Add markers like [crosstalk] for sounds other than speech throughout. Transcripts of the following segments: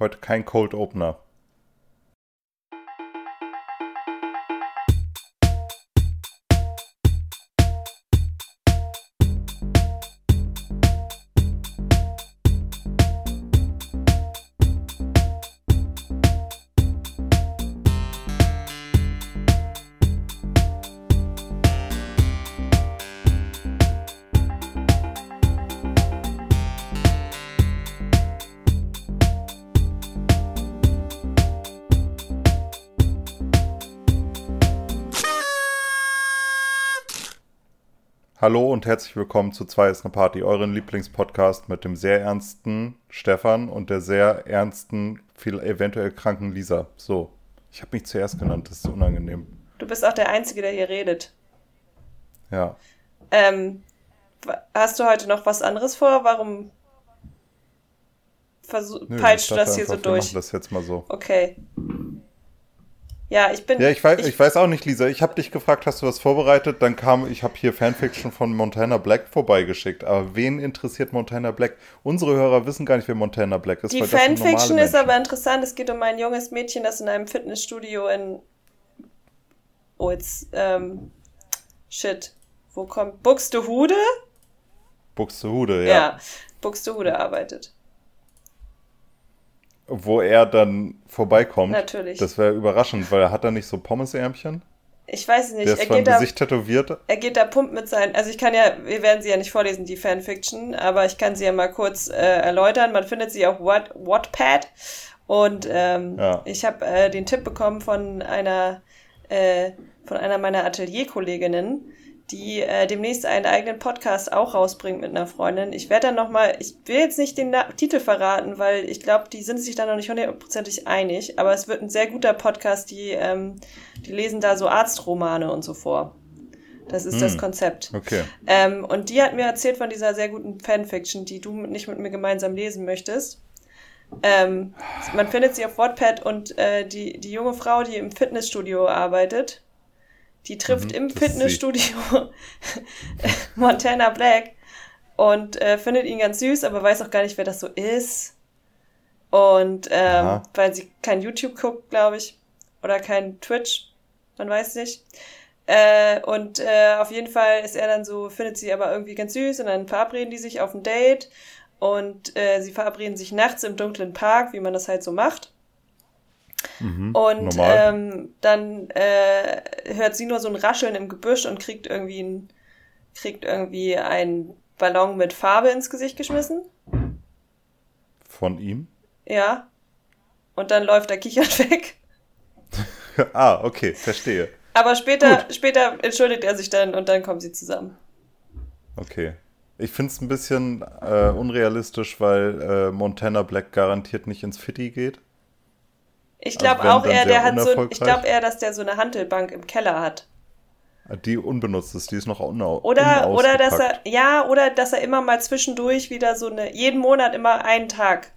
Heute kein Cold Opener. Hallo und herzlich willkommen zu Zwei ist eine Party, euren Lieblingspodcast mit dem sehr ernsten Stefan und der sehr ernsten, viel eventuell kranken Lisa. So, ich habe mich zuerst genannt, das ist unangenehm. Du bist auch der Einzige, der hier redet. Ja. Ähm, hast du heute noch was anderes vor? Warum Nö, peitscht du das hier so einfach, wir durch? machen das jetzt mal so. Okay. Ja, ich bin. Ja, ich weiß, ich, weiß auch nicht, Lisa. Ich habe dich gefragt, hast du was vorbereitet? Dann kam, ich habe hier Fanfiction von Montana Black vorbeigeschickt. Aber wen interessiert Montana Black? Unsere Hörer wissen gar nicht, wer Montana Black ist. die Fanfiction ist aber interessant. Es geht um ein junges Mädchen, das in einem Fitnessstudio in. Oh, jetzt. Ähm, shit. Wo kommt. Buxtehude? Buxtehude, Ja. ja. Buxtehude arbeitet. Wo er dann vorbeikommt. Natürlich. Das wäre überraschend, weil er hat da nicht so Pommesärmchen. Ich weiß nicht. Der ist Er geht, da, Gesicht tätowiert. er geht da pumpt mit seinen. Also ich kann ja, wir werden sie ja nicht vorlesen, die Fanfiction, aber ich kann sie ja mal kurz äh, erläutern. Man findet sie auf What, Wattpad. Und ähm, Ja. ich habe äh, den Tipp bekommen von einer, äh, von einer meiner Atelierkolleginnen, die äh, demnächst einen eigenen Podcast auch rausbringt mit einer Freundin. Ich werde dann nochmal, ich will jetzt nicht den Na Titel verraten, weil ich glaube, die sind sich da noch nicht hundertprozentig einig, aber es wird ein sehr guter Podcast, die, ähm, die lesen da so Arztromane und so vor. Das ist das Hm. Konzept. Okay. Ähm, und die hat mir erzählt von dieser sehr guten Fanfiction, die du nicht mit mir gemeinsam lesen möchtest. Ähm, man findet sie auf Wattpad und äh, die, die junge Frau, die im Fitnessstudio arbeitet, die trifft Mhm, im. Fitnessstudio [laughs] Montana Black und äh, findet ihn ganz süß, aber weiß auch gar nicht, wer das so ist. Und ähm, Aha. weil sie kein YouTube guckt, glaube ich, oder kein Twitch, man weiß nicht. Äh, und äh, auf jeden Fall ist er dann so, findet sie aber irgendwie ganz süß und dann verabreden die sich auf ein Date und äh, sie verabreden sich nachts im dunklen Park, wie man das halt so macht. Mhm. Und ähm, dann äh, hört sie nur so ein Rascheln im Gebüsch und kriegt irgendwie ein, kriegt irgendwie einen Ballon mit Farbe ins Gesicht geschmissen. Von ihm? Ja. Und dann läuft er kichert [laughs] weg. [laughs] ah, okay, verstehe. Aber später, später entschuldigt er sich dann und dann kommen sie zusammen. Okay. Ich finde es ein bisschen äh, unrealistisch, weil äh, Montana Black garantiert nicht ins Fitti geht. Ich Also glaube auch, er, sehr der hat so, ich glaube eher, dass der so eine Handelbank im Keller hat. Die unbenutzt ist, die ist noch unau Oder, oder dass er, ja, oder dass er immer mal zwischendurch wieder so eine, jeden Monat immer einen Tag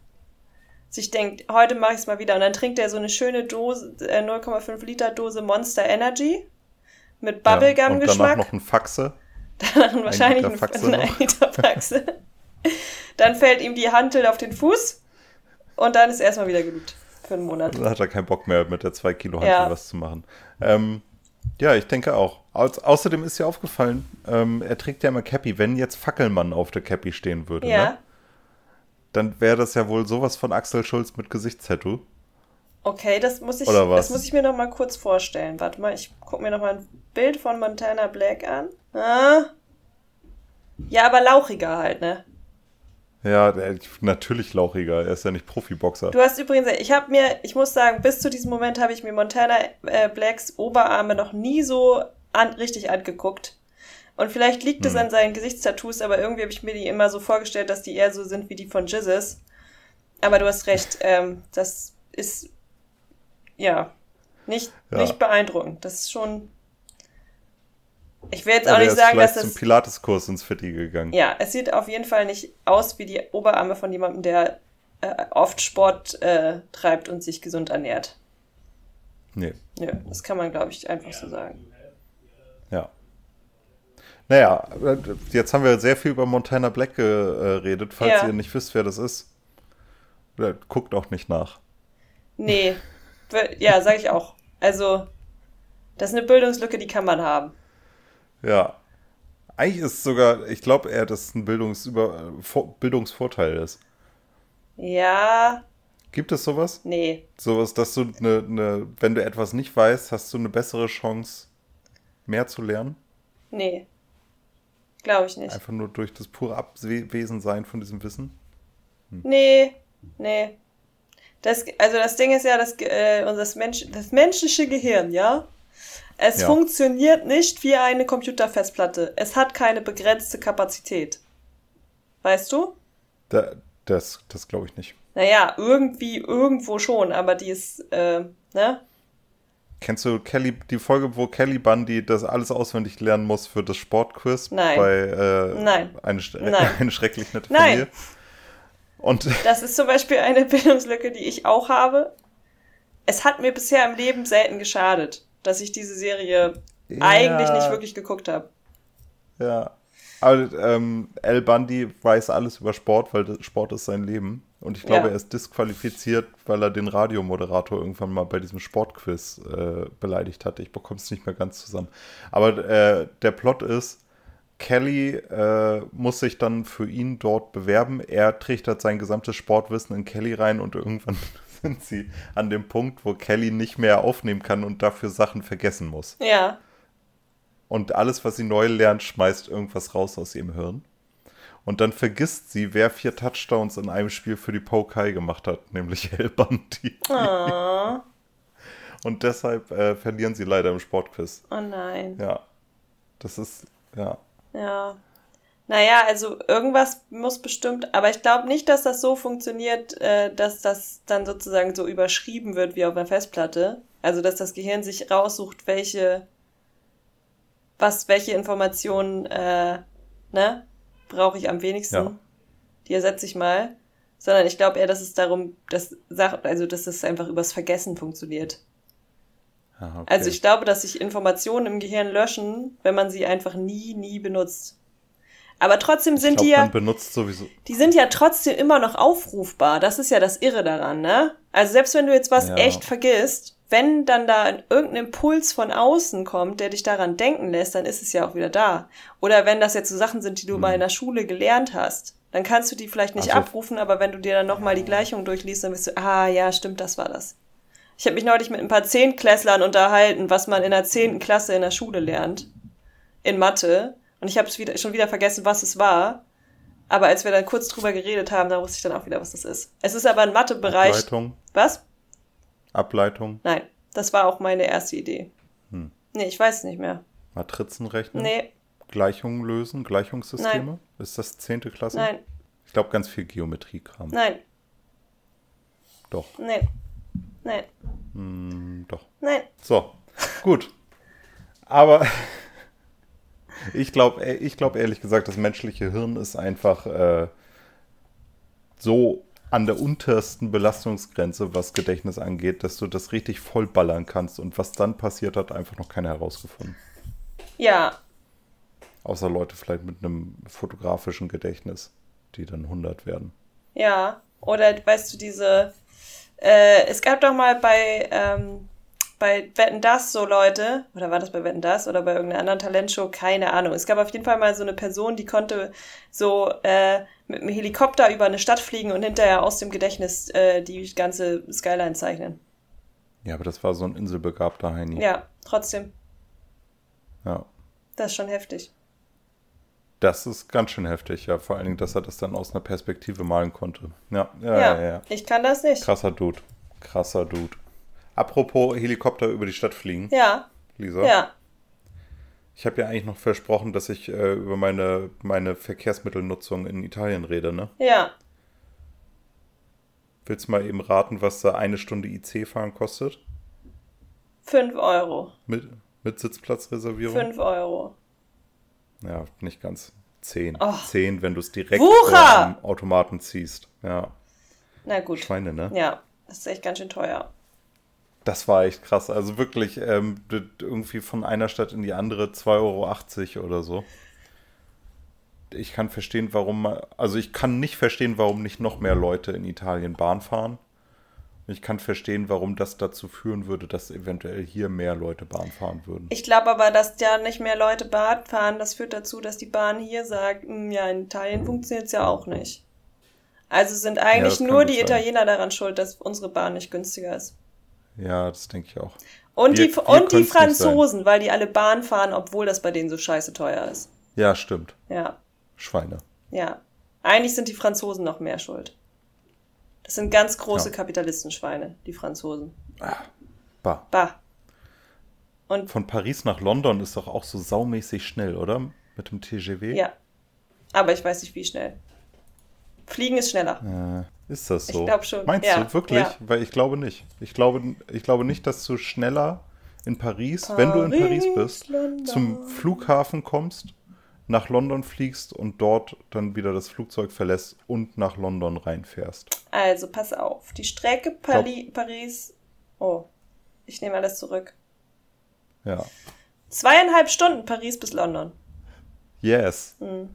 sich denkt, heute mache ich es mal wieder. Und dann trinkt er so eine schöne Dose, äh, 0,5 Liter Dose Monster Energy mit Ja, und danach Bubblegum-Geschmack. noch ein Faxe. [laughs] Dann wahrscheinlich ein, Faxe ein, noch. Liter Faxe. [laughs] Dann fällt ihm die Hantel auf den Fuß und dann ist erstmal wieder gut für einen Monat. Dann hat er keinen Bock mehr, mit der 2 Kilo Hantel Ja. was zu machen. Ähm, ja, ich denke auch. Au außerdem ist dir aufgefallen, ähm, er trägt ja immer Cappy. Wenn jetzt Fackelmann auf der Cappy stehen würde, Ja, ne, dann wäre das ja wohl sowas von Axel Schulz mit Gesichtstattoo. okay, das muss ich, das muss ich mir noch mal kurz vorstellen. Warte mal, ich gucke mir noch mal ein Bild von Montana Black an. Ah. Ja, aber lauchiger halt, ne? Ja, der, natürlich lauchiger. Er ist ja nicht Profiboxer. Du hast übrigens, ich habe mir, ich muss sagen, bis zu diesem Moment habe ich mir Montana äh, Blacks Oberarme noch nie so an, richtig angeguckt. Und vielleicht liegt es Hm. an seinen Gesichtstattoos, aber irgendwie habe ich mir die immer so vorgestellt, dass die eher so sind wie die von Jizzes. Aber du hast recht, [laughs] ähm, das ist ja nicht, Ja. nicht beeindruckend. Das ist schon. Ich will jetzt Ja, auch nicht sagen, dass das. zum Pilateskurs ins Fitti gegangen. Ja, es sieht auf jeden Fall nicht aus wie die Oberarme von jemandem, der äh, oft Sport äh, treibt und sich gesund ernährt. Nee, Nö, das kann man, glaube ich, einfach so sagen. ja. Naja, äh, jetzt haben wir sehr viel über Montana Black geredet, falls Ja. ihr nicht wisst, wer das ist. Guckt auch nicht nach. Nee. Ja, sag ich auch. Also, das ist eine Bildungslücke, die kann man haben. Ja. Eigentlich ist sogar, ich glaube eher, dass es ein Bildungsüber, Bildungsvorteil ist. Ja. Gibt es sowas? Nee. Sowas, dass du eine, eine, wenn du etwas nicht weißt, hast du eine bessere Chance, mehr zu lernen? Nee. Glaube ich nicht. Einfach nur durch das pure Abwesensein von diesem Wissen? Hm. Nee, nee. Das, also das Ding ist ja, das, äh, das, Mensch, das menschliche Gehirn, ja? Es ja. funktioniert nicht wie eine Computerfestplatte. Es hat keine begrenzte Kapazität. Weißt du? Da, das das glaube ich nicht. Naja, irgendwie, irgendwo schon, aber die ist, äh, ne? Kennst du Kelly, die Folge, wo Kelly Bundy das alles auswendig lernen muss für das Sportquiz Nein. bei äh, Nein. Eine, Nein. [laughs] eine schrecklich nette Nein. Familie? Und [laughs] das ist zum Beispiel eine [laughs] Bildungslücke, die ich auch habe. Es hat mir bisher im Leben selten geschadet, dass ich diese Serie ja. eigentlich nicht wirklich geguckt habe. Ja. Aber ähm, El Bundy weiß alles über Sport, weil Sport ist sein Leben. Und ich glaube, ja. er ist disqualifiziert, weil er den Radiomoderator irgendwann mal bei diesem Sportquiz äh, beleidigt hat. Ich bekomme es nicht mehr ganz zusammen. Aber äh, der Plot ist, Kelly äh, muss sich dann für ihn dort bewerben. Er trichtert sein gesamtes Sportwissen in Kelly rein und irgendwann sind sie an dem Punkt, wo Kelly nicht mehr aufnehmen kann und dafür Sachen vergessen muss. Ja. Und alles, was sie neu lernt, schmeißt irgendwas raus aus ihrem Hirn. Und dann vergisst sie, wer vier Touchdowns in einem Spiel für die Pokai gemacht hat, nämlich El Bundy. Oh. [laughs] Und deshalb äh, verlieren sie leider im Sportquiz. Oh nein. Ja. Das ist, ja. Ja. Naja, also irgendwas muss bestimmt, aber ich glaube nicht, dass das so funktioniert, äh, dass das dann sozusagen so überschrieben wird wie auf einer Festplatte. Also dass das Gehirn sich raussucht, welche, was, welche Informationen, äh, ne, brauche ich am wenigsten. Ja. Die ersetze ich mal. Sondern ich glaube eher, dass es darum, dass also dass es einfach übers Vergessen funktioniert. Ah, okay. Also ich glaube, dass sich Informationen im Gehirn löschen, wenn man sie einfach nie, nie benutzt. Aber trotzdem sind glaub, die ja. benutzt sowieso. Die sind ja trotzdem immer noch aufrufbar. Das ist ja das Irre daran, ne? Also selbst wenn du jetzt was ja. echt vergisst, wenn dann da irgendein Impuls von außen kommt, der dich daran denken lässt, dann ist es ja auch wieder da. Oder wenn das jetzt so Sachen sind, die du hm. mal in der Schule gelernt hast, dann kannst du die vielleicht nicht also, abrufen, aber wenn du dir dann nochmal die Gleichung durchliest, dann wirst du, ah ja, stimmt, das war das. Ich habe mich neulich mit ein paar Zehntklässlern unterhalten, was man in der zehnten Klasse in der Schule lernt. In Mathe. Und ich habe wieder, schon wieder vergessen, was es war. Aber als wir dann kurz drüber geredet haben, da wusste ich dann auch wieder, was das ist. Es ist aber ein Mathebereich. Ableitung. Was? Ableitung. Nein, das war auch meine erste Idee. Hm. Nee, ich weiß es nicht mehr. Matrizen rechnen? Nee. Gleichungen lösen? Gleichungssysteme? Nein. Ist das zehnte Klasse? Nein. Ich glaube, ganz viel Geometriekram. Nein. Doch. Nee. Nein. Hm, doch. Nein. So, gut. Aber ich glaube ich glaub ehrlich gesagt, das menschliche Hirn ist einfach äh, so an der untersten Belastungsgrenze, was Gedächtnis angeht, dass du das richtig vollballern kannst. Und was dann passiert, hat einfach noch keiner herausgefunden. Ja. Außer Leute vielleicht mit einem fotografischen Gedächtnis, die dann 100 werden. Ja. Oder weißt du, diese äh, es gab doch mal bei, ähm, bei Wetten Das so Leute, oder war das bei Wetten Das oder bei irgendeiner anderen Talentshow, keine Ahnung. Es gab auf jeden Fall mal so eine Person, die konnte so äh, mit einem Helikopter über eine Stadt fliegen und hinterher aus dem Gedächtnis äh, die ganze Skyline zeichnen. Ja, aber das war so ein inselbegabter Heini. Ja, trotzdem. Ja. Das ist schon heftig. Das ist ganz schön heftig, ja. Vor allen Dingen, dass er das dann aus einer Perspektive malen konnte. Ja, ja, ja. ja, ja. Ich kann das nicht. Krasser Dude. Krasser Dude. Apropos Helikopter über die Stadt fliegen. Ja. Lisa. Ja. Ich habe ja eigentlich noch versprochen, dass ich äh, über meine, meine Verkehrsmittelnutzung in Italien rede, ne? Ja. Willst du mal eben raten, was da eine Stunde IC fahren kostet? Fünf Euro. Mit, mit Sitzplatzreservierung? Fünf Euro. Ja, nicht ganz. Zehn. Oh. Zehn, wenn du es direkt vom Automaten ziehst. Ja. Na gut. Schweine, ne? Ja, das ist echt ganz schön teuer. Das war echt krass. Also wirklich ähm, irgendwie von einer Stadt in die andere 2,80 Euro oder so. ich kann verstehen, warum, also ich kann nicht verstehen, warum nicht noch mehr Leute in Italien Bahn fahren. Ich kann verstehen, warum das dazu führen würde, dass eventuell hier mehr Leute Bahn fahren würden. Ich glaube aber, dass ja nicht mehr Leute Bahn fahren, das führt dazu, dass die Bahn hier sagt, hm, ja, in Italien funktioniert es ja auch nicht. Also sind eigentlich Ja, nur die sein. Italiener daran schuld, dass unsere Bahn nicht günstiger ist. Ja, das denke ich auch. Und, Wir- die, wir und die. Franzosen, weil die alle Bahn fahren, obwohl das bei denen so scheiße teuer ist. Ja, stimmt. Ja, Schweine. ja. Eigentlich sind die Franzosen noch mehr schuld. Das sind ganz große Ja. Kapitalistenschweine, die Franzosen. Bah. Bah. Und Von Paris nach London ist doch auch so saumäßig schnell, oder? Mit dem TGW? ja. Aber ich weiß nicht, wie schnell. Fliegen ist schneller. Ist das Ich so? glaub schon. Meinst Ja, du wirklich? ja. Weil ich glaube nicht. Ich glaube, ich glaube nicht, dass du schneller in Paris, wenn du in Paris Paris, bist, London. zum Flughafen kommst, nach London fliegst und dort dann wieder das Flugzeug verlässt und nach London reinfährst. Also, pass auf. Die Strecke Pali Paris. Oh, ich nehme alles zurück. Ja. Zweieinhalb Stunden Paris bis London. Yes. Hm.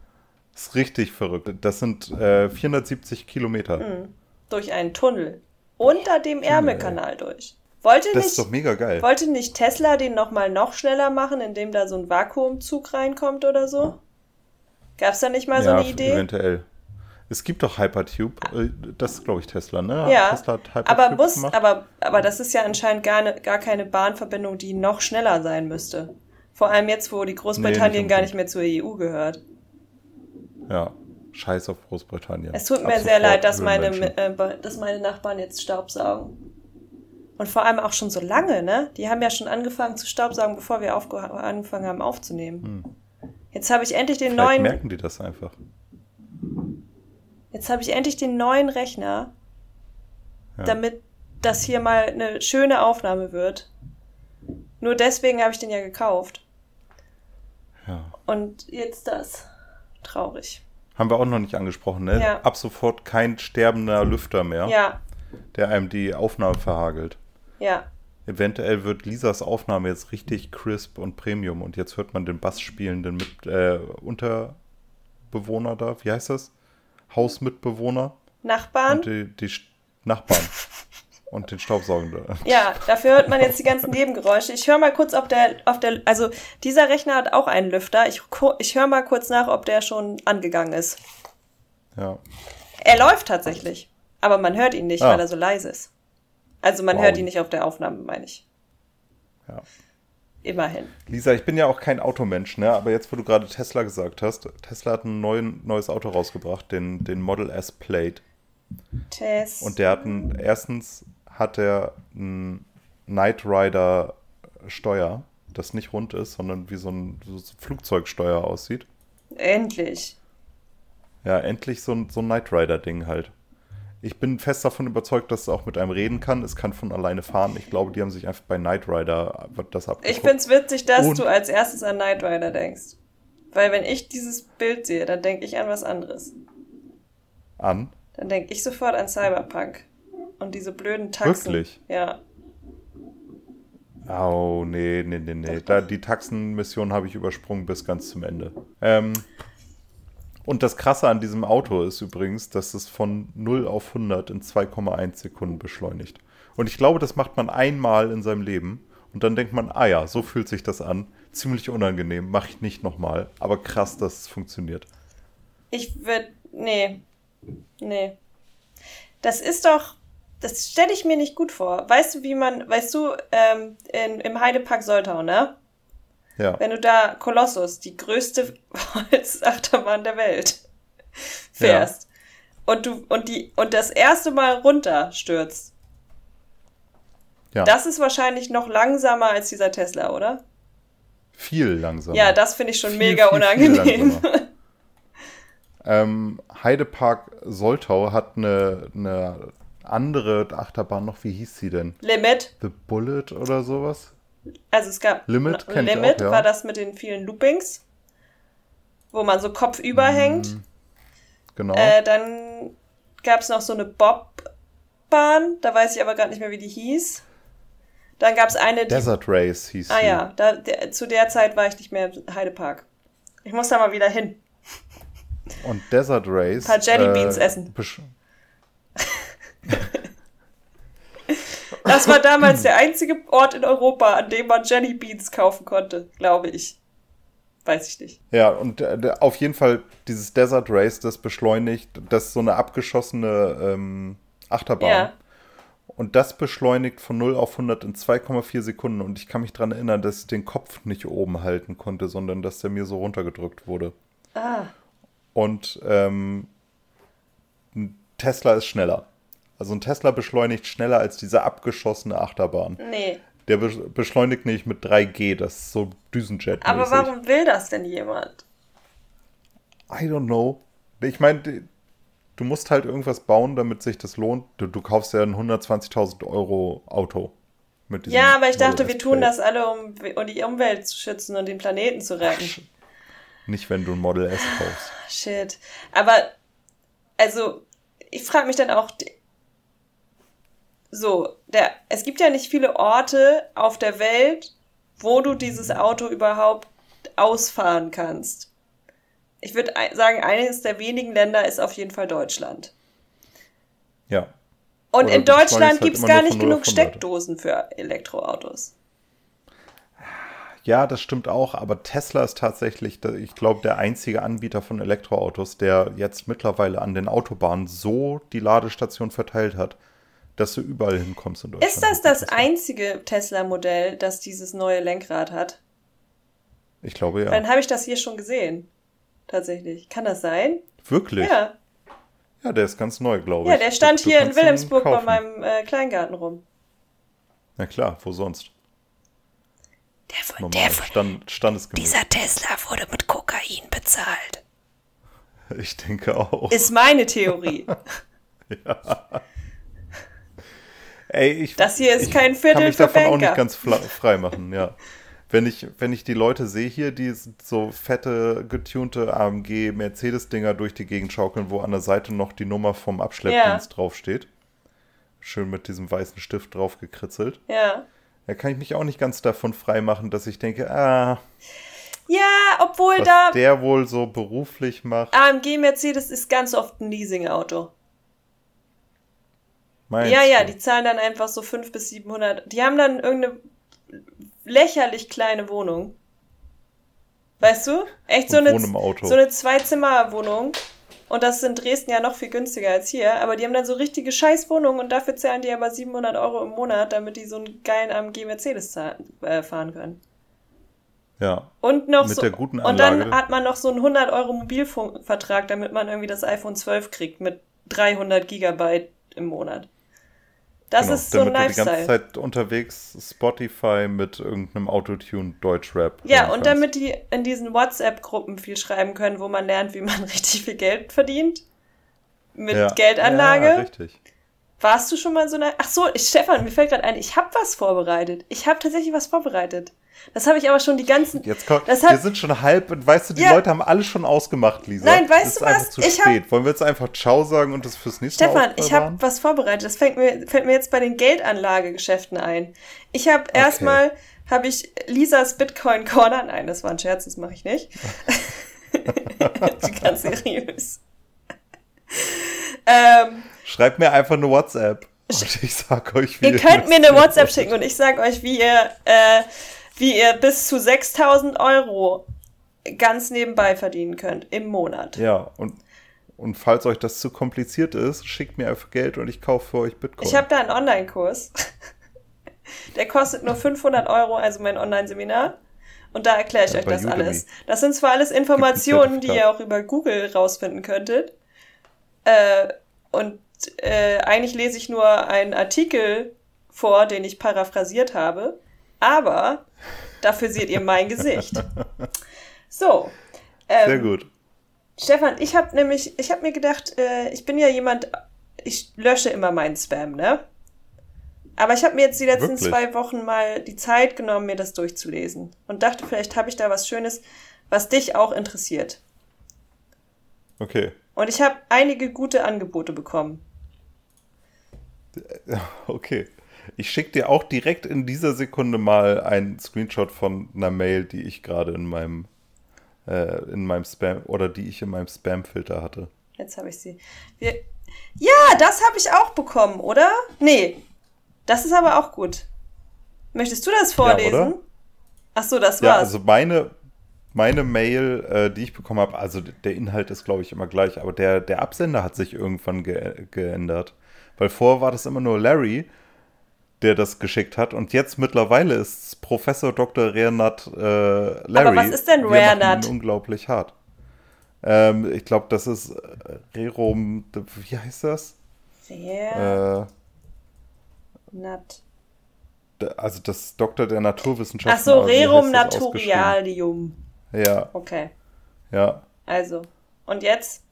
Das ist richtig verrückt. Das sind äh, 470 Kilometer. Hm. Durch einen Tunnel. Unter dem Ärmelkanal durch. Wollte Das ist nicht, doch mega geil. wollte nicht Tesla den nochmal noch schneller machen, indem da so ein Vakuumzug reinkommt oder so? Gab's da nicht mal so ja, eine Idee? eventuell. Es gibt doch Hypertube. äh, Das ist, glaube ich, Tesla, ne? Ja, Tesla hat Hypertube aber muss, gemacht. aber, aber das ist ja anscheinend gar, ne, gar keine Bahnverbindung, die noch schneller sein müsste. Vor allem jetzt, wo die Großbritannien nicht gar nicht mehr zur EU gehört. Ja, scheiß auf Großbritannien. Es tut Ab mir sehr sofort leid, dass meine, äh, dass meine Nachbarn jetzt Staubsaugen. Und vor allem auch schon so lange, ne? Die haben ja schon angefangen zu staubsaugen, bevor wir angefangen haben aufzunehmen. Jetzt habe ich endlich den Hm. Vielleicht neuen, merken die das einfach. jetzt habe ich endlich den neuen Rechner, Ja. damit das hier mal eine schöne Aufnahme wird. Nur deswegen habe ich den ja gekauft. Ja. Und jetzt das. Traurig. Haben wir auch noch nicht angesprochen, ne? Ja. Ab sofort kein sterbender Lüfter mehr, Ja, der einem die Aufnahme verhagelt. ja. Eventuell wird Lisas Aufnahme jetzt richtig crisp und Premium und jetzt hört man den Bass spielenden mit äh, Unterbewohner da, wie heißt das? Hausmitbewohner Nachbarn? und die, die Nachbarn [laughs] und den Staubsaugenden. Ja, dafür hört man jetzt die ganzen Nebengeräusche. Ich höre mal kurz, ob der, auf der, also dieser Rechner hat auch einen Lüfter. Ich, ich höre mal kurz nach, ob der schon angegangen ist. Ja. Er läuft tatsächlich, aber man hört ihn nicht, Ah. weil er so leise ist. Also man Wow. hört ihn nicht auf der Aufnahme, meine ich. Ja. Immerhin. Lisa, ich bin ja auch kein Automensch, ne? aber jetzt, wo du gerade Tesla gesagt hast, Tesla hat ein neuen, neues Auto rausgebracht, den, den Model S Plate. Tess. Und der hat ein, erstens hat er ein Knight Rider Steuer, das nicht rund ist, sondern wie so ein, so ein Flugzeugsteuer aussieht. Endlich. Ja, endlich so ein, so ein Knight Rider Ding halt. Ich bin fest davon überzeugt, dass es auch mit einem reden kann. Es kann von alleine fahren. Ich glaube, die haben sich einfach bei Knight Rider das abgeguckt. Ich find's witzig, dass Und- du als erstes an Knight Rider denkst. Weil wenn ich dieses Bild sehe, dann denke ich an was anderes. an. Dann denke ich sofort an Cyberpunk. Und diese blöden Taxen. Wirklich? Ja. Oh, nee, nee, nee, nee. Da, die Taxenmission habe ich übersprungen bis ganz zum Ende. Ähm, und das Krasse an diesem Auto ist übrigens, dass es von 0 auf 100 in 2,1 Sekunden beschleunigt. Und ich glaube, das macht man einmal in seinem Leben. Und dann denkt man, ah ja, so fühlt sich das an. Ziemlich unangenehm, mache ich nicht nochmal. Aber krass, dass es funktioniert. Ich würde. Nee. Nee. Das ist doch. Das stelle ich mir nicht gut vor. Weißt du, wie man. Weißt du, ähm, in, im Heidepark Soltau, ne? Ja, Wenn du da Kolossus, die größte [laughs] Holzachterbahn der Welt, fährst und du und die und das erste Mal runterstürzt, ja. das ist wahrscheinlich noch langsamer als dieser Tesla, oder? viel langsamer. Ja, das finde ich schon Viel, mega viel, viel unangenehm. langsamer. [laughs] ähm, Heidepark Soltau hat eine, eine andere Achterbahn noch. Wie hieß sie denn? Limit. The Bullet oder sowas? Also es gab Limit Limit auch, ja. war das mit den vielen Loopings, wo man so kopfüber hängt. Genau. Äh, dann gab es noch so eine Bobbahn, da weiß ich aber gerade nicht mehr, wie die hieß. Dann gab es eine, die Desert Race hieß Ah sie. ja, da, der, zu der Zeit war ich nicht mehr im Heidepark. Ich muss da mal wieder hin. Und Desert Race. Ein paar Jelly Beans äh, essen. Das war damals der [laughs] einzige Ort in Europa, an dem man Jelly Beans kaufen konnte, glaube ich. Weiß ich nicht. Ja, und äh, auf jeden Fall dieses Desert Race, das beschleunigt, das ist so eine abgeschossene ähm, Achterbahn. Ja. Und das beschleunigt von 0 auf 100 in 2,4 Sekunden. Und ich kann mich daran erinnern, dass ich den Kopf nicht oben halten konnte, sondern dass der mir so runtergedrückt wurde. Ah. Und ähm, Tesla ist schneller. Also ein Tesla beschleunigt schneller als diese abgeschossene Achterbahn. Nee. Der be beschleunigt nicht mit 3G, das ist so Düsenjet. -mäßig. Aber warum will das denn jemand? I don't know. Ich meine, du musst halt irgendwas bauen, damit sich das lohnt. Du, du kaufst ja ein 120.000 Euro Auto. Mit ja, aber ich dachte, wir tun das alle, um, um, die Umwelt zu schützen und den Planeten zu retten. Nicht, wenn du ein Model S kaufst. Shit. Aber, also, ich frage mich dann auch, so, der, es gibt ja nicht viele Orte auf der Welt, wo du dieses Auto überhaupt ausfahren kannst. Ich würde sagen, eines der wenigen Länder ist auf jeden Fall Deutschland. Ja. Und Oder in Deutschland halt gibt es gar nicht genug Steckdosen für Elektroautos. Ja, das stimmt auch, aber Tesla ist tatsächlich, ich glaube, der einzige Anbieter von Elektroautos, der jetzt mittlerweile an den Autobahnen so die Ladestation verteilt hat, dass du überall hinkommst in Deutschland. Ist das das einzige Tesla-Modell, das dieses neue Lenkrad hat? Ich glaube ja. Dann habe ich das hier schon gesehen. Tatsächlich. Kann das sein? Wirklich? Ja. Ja, der ist ganz neu, glaube ich. Ja, der stand du, hier in Wilhelmsburg bei meinem äh, Kleingarten rum. Na klar, wo sonst? Der, Normal, der Stand, standesgemäß. Dieser Tesla wurde mit Kokain bezahlt. Ich denke auch. Ist meine Theorie. [laughs] ja. Ey, ich, das hier ist kein Viertel kann mich davon Banker. auch nicht ganz frei machen, ja. Wenn ich, wenn ich die Leute sehe hier, die so fette, getunte AMG Mercedes-Dinger durch die Gegend schaukeln, wo an der Seite noch die Nummer vom Abschleppdienst ja. draufsteht. Schön mit diesem weißen Stift drauf gekritzelt. Ja. Da kann ich mich auch nicht ganz davon frei machen, dass ich denke, ah. Ja, obwohl was da. der wohl so beruflich macht. AMG Mercedes ist ganz oft ein Leasing-Auto. Meinst ja, ja, die zahlen dann einfach so 500 bis 700. Die haben dann irgendeine lächerlich kleine Wohnung. Weißt du? Echt so eine, so eine Zwei-Zimmer-Wohnung. Und das ist in Dresden ja noch viel günstiger als hier. Aber die haben dann so richtige Scheißwohnungen und dafür zahlen die aber 700 Euro im Monat, damit die so einen geilen AMG Mercedes äh, fahren können. Ja. Und noch mit so, der guten Anlage. Und dann hat man noch so einen 100 Euro Mobilfunkvertrag, damit man irgendwie das iPhone 12 kriegt mit 300 Gigabyte im Monat. Das genau, ist so ein Lifestyle. du die ganze Zeit unterwegs Spotify mit irgendeinem Autotune Deutschrap. Ja, und kannst. damit die in diesen WhatsApp-Gruppen viel schreiben können, wo man lernt, wie man [laughs] richtig viel Geld verdient. Mit ja. Geldanlage. Ja, richtig. Warst du schon mal so eine. Ach so, Stefan, mir fällt gerade ein, ich habe was vorbereitet. Ich habe tatsächlich was vorbereitet. Das habe ich aber schon die ganzen. Jetzt kommt, das hat, wir sind schon halb und weißt du, die ja. Leute haben alles schon ausgemacht, Lisa. Nein, weißt das du ist was? Einfach zu ich spät. Hab, Wollen wir jetzt einfach Ciao sagen und das fürs nächste Stefan, Mal Stefan, ich habe was vorbereitet. Das fällt mir, fällt mir jetzt bei den Geldanlagegeschäften ein. Ich habe okay. erstmal habe ich Lisas Bitcoin Corner. Nein, das war ein Scherz, das mache ich nicht. [laughs] [laughs] Ganz seriös. ähm, Schreibt mir einfach eine WhatsApp. Und ich sag euch, wie ihr, ihr könnt mir eine WhatsApp schicken und ich sag euch, wie ihr äh, wie ihr bis zu 6000 Euro ganz nebenbei verdienen könnt im Monat. Ja, und, und falls euch das zu kompliziert ist, schickt mir einfach Geld und ich kaufe für euch Bitcoin. Ich habe da einen Online-Kurs. Der kostet nur 500 Euro, also mein Online-Seminar. Und da erkläre ich ja, euch das Udemy. alles. Das sind zwar alles Informationen, die ihr auch über Google rausfinden könntet. Äh, und äh, eigentlich lese ich nur einen Artikel vor, den ich paraphrasiert habe. Aber dafür seht ihr mein Gesicht. [laughs] So. Ähm, Sehr gut. Stefan, ich habe nämlich, ich habe mir gedacht, äh, ich bin ja jemand, ich lösche immer meinen Spam, ne? Aber ich habe mir jetzt die letzten Wirklich? zwei Wochen mal die Zeit genommen, mir das durchzulesen und dachte, vielleicht habe ich da was Schönes, was dich auch interessiert. Okay. Und ich habe einige gute Angebote bekommen. [laughs] Okay. Ich schicke dir auch direkt in dieser Sekunde mal einen Screenshot von einer Mail, die ich gerade in meinem äh, in meinem Spam oder die ich in meinem Spam-Filter hatte. Jetzt habe ich sie. Wir, ja, das habe ich auch bekommen, oder? Nee. Das ist aber auch gut. Möchtest du das vorlesen? Ja, Ach so, das war's. Ja, also meine, meine Mail, äh, die ich bekommen habe, also der Inhalt ist, glaube ich, immer gleich, aber der, der Absender hat sich irgendwann ge geändert. Weil vorher war das immer nur Larry, der das geschickt hat. Und jetzt mittlerweile ist es Professor Dr. Renat äh, Larry. Aber was ist denn Renat? Unglaublich hart. Ähm, ich glaube, das ist Rerum, wie heißt das? Renat. Äh, also das Doktor der Naturwissenschaften. Ach so, Rerum Naturalium. Ja. Okay. Ja. Also. Und jetzt?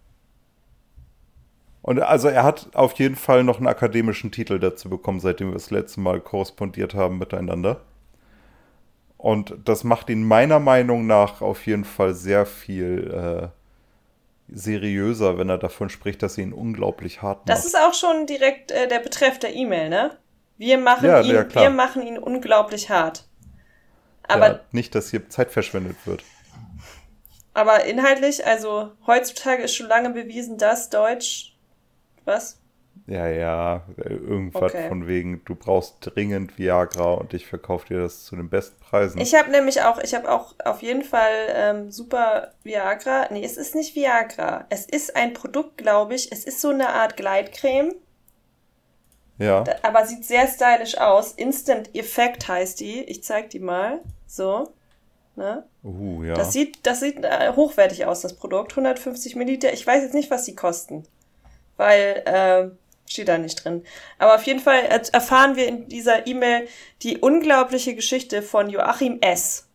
Und also er hat auf jeden Fall noch einen akademischen Titel dazu bekommen, seitdem wir das letzte Mal korrespondiert haben miteinander. Und das macht ihn meiner Meinung nach auf jeden Fall sehr viel äh, seriöser, wenn er davon spricht, dass sie ihn unglaublich hart macht. Das ist auch schon direkt äh, der Betreff der E-Mail, ne? Wir machen, ja, ihn, ja, wir machen ihn unglaublich hart. Aber ja, nicht, dass hier Zeit verschwendet wird. Aber inhaltlich, also heutzutage ist schon lange bewiesen, dass Deutsch was? Ja, ja, irgendwas okay. von wegen, du brauchst dringend Viagra und ich verkaufe dir das zu den besten Preisen. Ich habe nämlich auch, ich habe auch auf jeden Fall ähm, super Viagra. Nee, es ist nicht Viagra. Es ist ein Produkt, glaube ich. Es ist so eine Art Gleitcreme. Ja. Aber sieht sehr stylisch aus. Instant Effect heißt die. Ich zeig die mal. So. Ne? Uh, ja. Das sieht, das sieht äh, hochwertig aus, das Produkt. 150 Milliliter. Ich weiß jetzt nicht, was die kosten weil äh, steht da nicht drin. Aber auf jeden Fall erfahren wir in dieser E-Mail die unglaubliche Geschichte von Joachim S.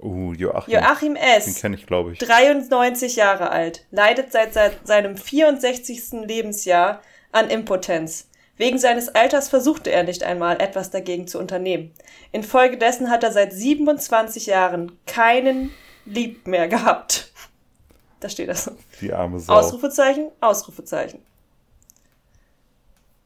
Uh, Joachim. Joachim S. Den kenne ich, glaube ich. 93 Jahre alt, leidet seit, seit seinem 64. Lebensjahr an Impotenz. Wegen seines Alters versuchte er nicht einmal, etwas dagegen zu unternehmen. Infolgedessen hat er seit 27 Jahren keinen Lieb mehr gehabt. Da steht das. Die arme Sau. Ausrufezeichen, Ausrufezeichen.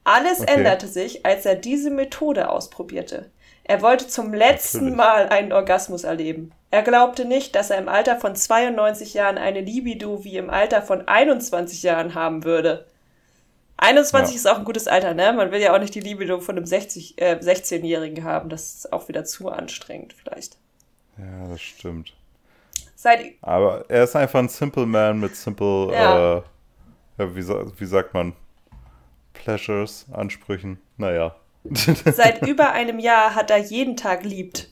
Alles okay. änderte sich, als er diese Methode ausprobierte. Er wollte zum letzten Natürlich. Mal einen Orgasmus erleben. Er glaubte nicht, dass er im Alter von 92 Jahren eine Libido wie im Alter von 21 Jahren haben würde. 21 ja. ist auch ein gutes Alter, ne? Man will ja auch nicht die Libido von einem 60, äh, 16-Jährigen haben. Das ist auch wieder zu anstrengend, vielleicht. Ja, das stimmt. Seit Aber er ist einfach ein Simple Man mit Simple, ja. Äh, ja, wie, wie sagt man, Pleasures, Ansprüchen, naja. [laughs] Seit über einem Jahr hat er jeden Tag liebt.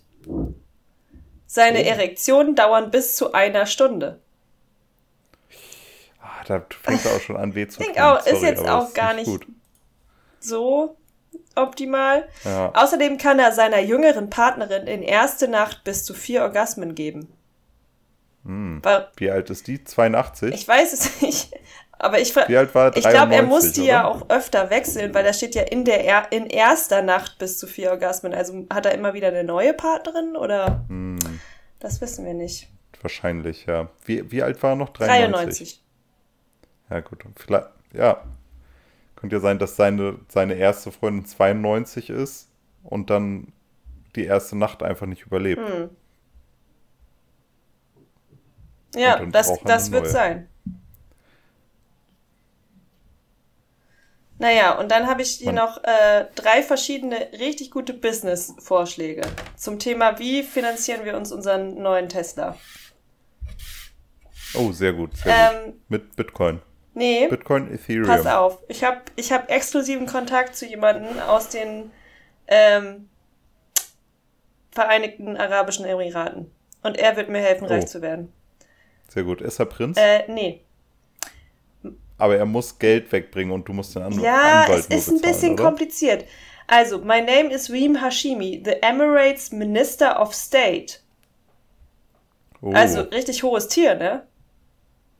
Seine oh. Erektionen dauern bis zu einer Stunde. Ah, da fängt er auch schon an, weh zu [laughs] tun. Auch, Sorry, ist jetzt auch gar nicht gut. so optimal. Ja. Außerdem kann er seiner jüngeren Partnerin in erste Nacht bis zu vier Orgasmen geben. Hm. Wie alt ist die? 82? Ich weiß es [laughs] nicht. Aber ich, Wie alt war er? ich glaube, er muss die oder? ja auch öfter wechseln, weil da steht ja in der er in erster Nacht bis zu vier Orgasmen. Also hat er immer wieder eine neue Partnerin oder? Hm. Das wissen wir nicht. Wahrscheinlich, ja. Wie, wie alt war er noch? 93. 93. Ja, gut. Vielleicht, ja. Könnte ja sein, dass seine, seine erste Freundin 92 ist und dann die erste Nacht einfach nicht überlebt. Hm. Ja, das, das wird sein. Naja, und dann habe ich hier noch äh, drei verschiedene richtig gute Business-Vorschläge zum Thema, wie finanzieren wir uns unseren neuen Tesla. Oh, sehr gut. Sehr ähm, gut. Mit Bitcoin. Nee. Bitcoin, Ethereum. Pass auf, ich habe ich hab exklusiven Kontakt zu jemandem aus den ähm, Vereinigten Arabischen Emiraten. Und er wird mir helfen, oh. reich zu werden. Sehr gut. Ist er Prinz? Äh, nee. Aber er muss Geld wegbringen und du musst den anderen ja, Anwalt es ist bezahlen, ein bisschen oder? kompliziert. Also, my name is Reem Hashimi, the Emirates Minister of State. Oh. Also, richtig hohes Tier, ne?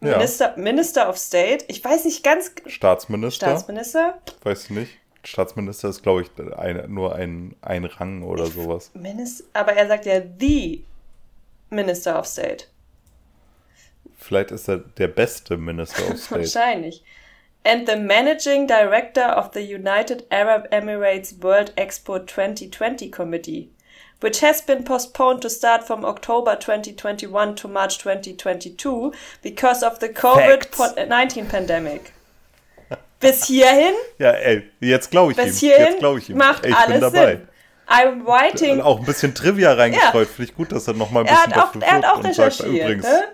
Ja. Minister, Minister of State. Ich weiß nicht ganz. Staatsminister. Staatsminister? Weiß ich nicht. Staatsminister ist, glaube ich, ein, nur ein, ein Rang oder sowas. Minister, aber er sagt ja the Minister of State. Vielleicht ist er der beste Minister of [laughs] State. Wahrscheinlich. And the Managing Director of the United Arab Emirates World Expo 2020 Committee, which has been postponed to start from October 2021 to March 2022 because of the COVID-19 pandemic. Bis hierhin? [laughs] Ja, ey, jetzt glaube ich bis ihm. hierhin jetzt glaube ich ihm. macht ey, ich alles bin dabei. Sinn. I'm writing. Auch ein bisschen Trivia reingestreut. Finde ich gut, dass er noch mal ein Er bisschen hat auch, dafür er hat auch und sagt, recherchiert. übrigens, Ne?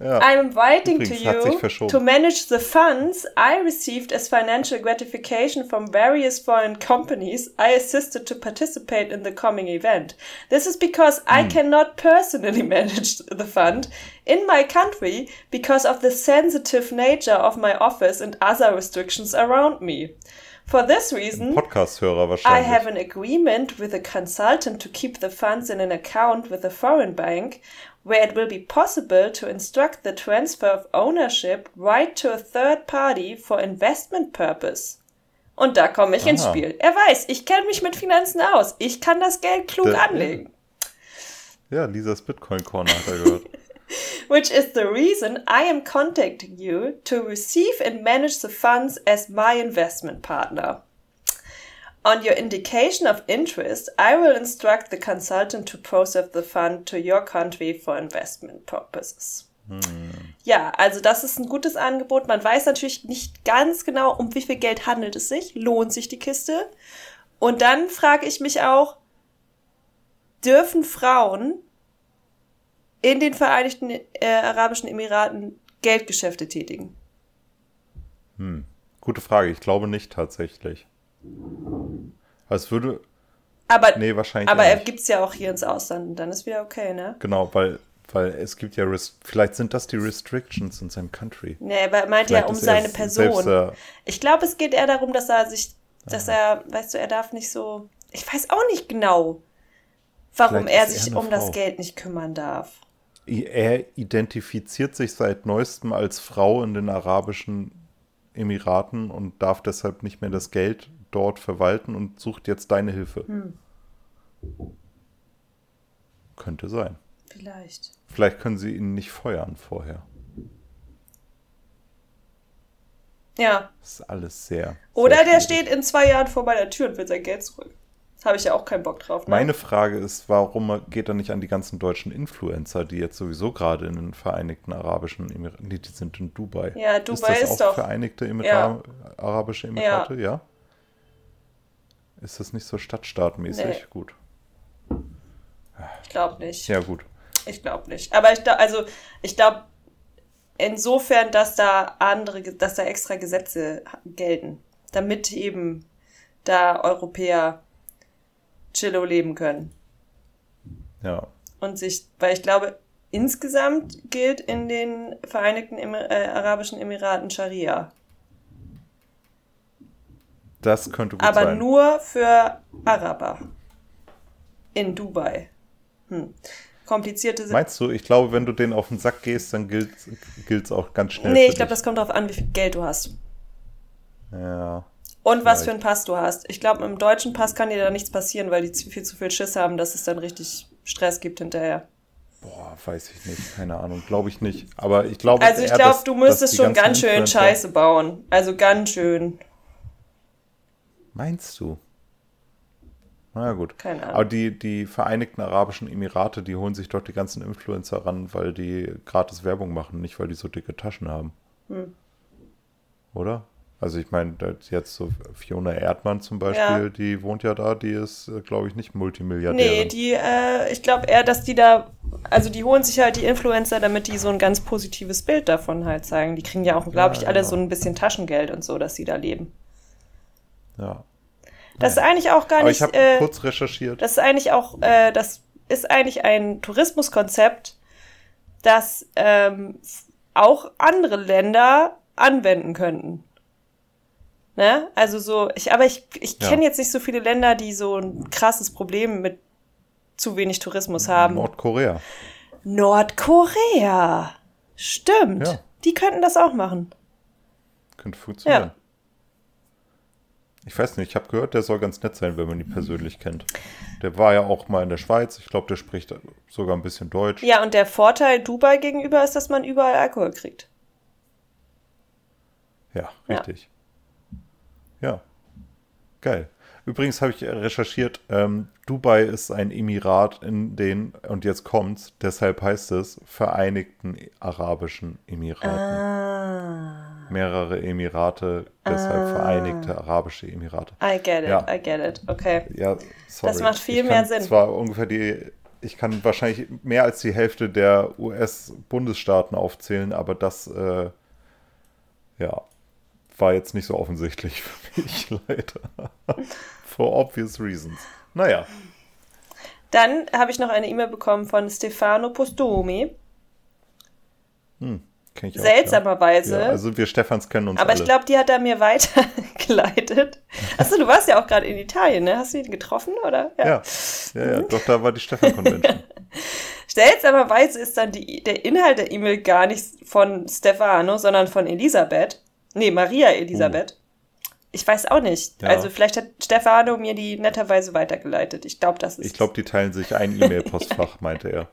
Ja, I'm writing Übrigens, to you to manage the funds I received as financial gratification from various foreign companies I assisted to participate in the coming event. This is because I cannot personally [laughs] manage the fund in my country because of the sensitive nature of my office and other restrictions around me. For this reason, I have an agreement with a consultant to keep the funds in an account with a foreign bank where it will be possible to instruct the transfer of ownership right to a third party for investment purpose. Und da komme ich ins Ah. Spiel. Er weiß, ich kenne mich mit Finanzen aus. Ich kann das Geld klug Der- anlegen. ja, Lisas Bitcoin-Corner hat er gehört. [laughs] [laughs] Which is the reason I am contacting you to receive and manage the funds as my investment partner. On your indication of interest, I will instruct the consultant to process the fund to your country for investment purposes. Ja, also das ist ein gutes Angebot. Man weiß natürlich nicht ganz genau, um wie viel Geld handelt es sich. Lohnt sich die Kiste? Und dann frage ich mich auch, dürfen Frauen in den Vereinigten äh, Arabischen Emiraten Geldgeschäfte tätigen? Gute Frage. Ich glaube nicht tatsächlich. Aber es würde. Aber, Nee, wahrscheinlich aber er nicht. gibt's ja auch hier ins Ausland dann ist wieder okay, ne? Genau, weil, weil es gibt ja. Rest Vielleicht sind das die Restrictions in seinem Country. Nee, aber er meint ja Vielleicht um ist er seine Person. selbst, äh, Ich glaube, es geht eher darum, dass er sich, dass er, weißt du, er darf nicht so. Ich weiß auch nicht genau, warum Vielleicht er er sich eine um das Frau. Geld nicht kümmern darf. Er identifiziert sich seit neuestem als Frau in den Arabischen Emiraten und darf deshalb nicht mehr das Geld dort verwalten und sucht jetzt deine Hilfe. Hm. Könnte sein. Vielleicht. Vielleicht können sie ihn nicht feuern vorher. Ja. Das ist alles sehr. Oder sehr der steht in zwei Jahren vor meiner Tür und will sein Geld zurück. Habe ich ja auch keinen Bock drauf. Ne? Meine Frage ist, warum geht er nicht an die ganzen deutschen Influencer, die jetzt sowieso gerade in den Vereinigten Arabischen Emiraten, die sind in Dubai. Ja, Dubai ist das ist auch doch- Vereinigte Emira Arabische Emirate, ja. Ist das nicht so stadtstaatmäßig? Nee. Gut. ich glaube nicht. Ja, gut. Ich glaube nicht. Aber ich glaube, also ich glaube insofern, dass da andere, dass da extra Gesetze gelten, damit eben da Europäer chillo leben können. Ja. Und sich, weil ich glaube, insgesamt gilt in den Vereinigten Emir äh, Arabischen Emiraten Scharia. Das könnte gut Aber sein. nur für Araber. In Dubai. Hm. Komplizierte Meinst du, ich glaube, wenn du denen auf den Sack gehst, dann gilt es auch ganz schnell. Nee, ich glaube, das kommt darauf an, wie viel Geld du hast. Ja. Und was für einen Pass du hast. Ich glaube, im deutschen Pass kann dir da nichts passieren, weil die viel zu viel Schiss haben, dass es dann richtig Stress gibt hinterher. Boah, weiß ich nicht. Keine Ahnung. Glaube ich nicht. Aber ich glaube. Also ich glaube, du müsstest schon ganz schön Scheiße bauen. Also ganz schön. Meinst du? Na gut. Keine Ahnung. Aber die, die Vereinigten Arabischen Emirate, die holen sich doch die ganzen Influencer ran, weil die gratis Werbung machen, nicht weil die so dicke Taschen haben. Hm. Oder? Also ich meine, jetzt so Fiona Erdmann zum Beispiel, Ja. die wohnt ja da, die ist, glaube ich, nicht Multimilliardärin. Nee, die, äh, ich glaube eher, dass die da, also die holen sich halt die Influencer, damit die so ein ganz positives Bild davon halt zeigen. Die kriegen ja auch, glaube Ja, ich, alle genau. so ein bisschen Taschengeld und so, dass sie da leben. Ja. Das ist eigentlich auch gar Aber ich nicht, habe äh, kurz recherchiert. Das ist eigentlich auch, äh, das ist eigentlich ein Tourismuskonzept, das ähm, auch andere Länder anwenden könnten. Ne? Also so, ich, aber ich, ich Ja. kenne jetzt nicht so viele Länder, die so ein krasses Problem mit zu wenig Tourismus haben. Nordkorea. Nordkorea. Stimmt. Ja. Die könnten das auch machen. Könnte funktionieren. Ja. Ich weiß nicht, ich habe gehört, der soll ganz nett sein, wenn man ihn persönlich kennt. Der war ja auch mal in der Schweiz. Ich glaube, der spricht sogar ein bisschen Deutsch. Ja, und der Vorteil Dubai gegenüber ist, dass man überall Alkohol kriegt. Ja, Ja. richtig. Ja. Geil. Übrigens habe ich recherchiert, ähm, Dubai ist ein Emirat in den, und jetzt kommt's, deshalb heißt es Vereinigten Arabischen Emiraten. Ah. Mehrere Emirate, deshalb Ah. Vereinigte Arabische Emirate. I get it, Ja. I get it. Okay. Ja, sorry. Das macht viel ich mehr Sinn. Zwar ungefähr die, ich kann wahrscheinlich mehr als die Hälfte der US-Bundesstaaten aufzählen, aber das, äh, ja, war jetzt nicht so offensichtlich [laughs] für mich, leider. [laughs] For obvious reasons. Naja, Dann habe ich noch eine E-Mail bekommen von Stefano Postumi. Kenne ich auch. Seltsamerweise. Ja. ja, also wir Stefans kennen uns aber alle. ich glaube, die hat er mir [laughs] weitergeleitet. Achso, du warst ja auch gerade in Italien, ne? Hast du ihn getroffen, oder? ja, ja, ja, doch, da war die Stefan-Convention. [laughs] Seltsamerweise ist dann die, der Inhalt der E-Mail gar nicht von Stefano, sondern von Elisabeth. Nee, Maria Elisabeth. Ich weiß auch nicht. Ja. Also vielleicht hat Stefano mir die netterweise weitergeleitet. Ich glaube, das ist. Ich glaube, die teilen sich ein E-Mail-Postfach, [laughs] meinte er.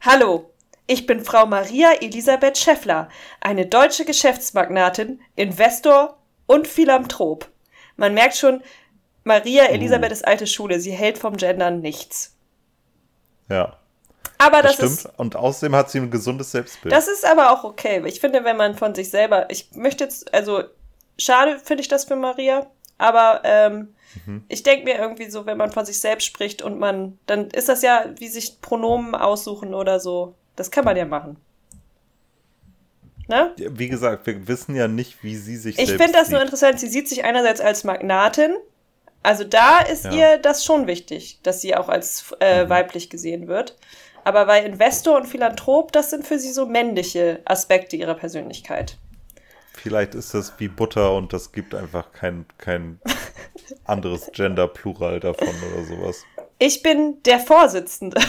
Hallo, ich bin Frau Maria Elisabeth Scheffler, eine deutsche Geschäftsmagnatin, Investor und Philanthrop. Man merkt schon, Maria Elisabeth ist alte Schule. Sie hält vom Gendern nichts. Ja, Aber das, das, stimmt. ist Und außerdem hat sie ein gesundes Selbstbild. Das ist aber auch okay. Ich finde, wenn man von sich selber, ich möchte jetzt, also schade finde ich das für Maria, aber ähm, Mhm. ich denke mir irgendwie so, wenn man von sich selbst spricht und man, dann ist das ja wie sich Pronomen aussuchen oder so. Das kann man ja machen. Ne? Wie gesagt, wir wissen ja nicht, wie sie sich Ich finde das nur interessant. Sie sieht sich einerseits als Magnatin. Also da ist Ja. ihr das schon wichtig, dass sie auch als äh, Mhm. weiblich gesehen wird. Aber bei Investor und Philanthrop, das sind für sie so männliche Aspekte ihrer Persönlichkeit. Vielleicht ist das wie Butter und das gibt einfach kein, kein [laughs] anderes Gender-Plural davon oder sowas. Ich bin der Vorsitzende.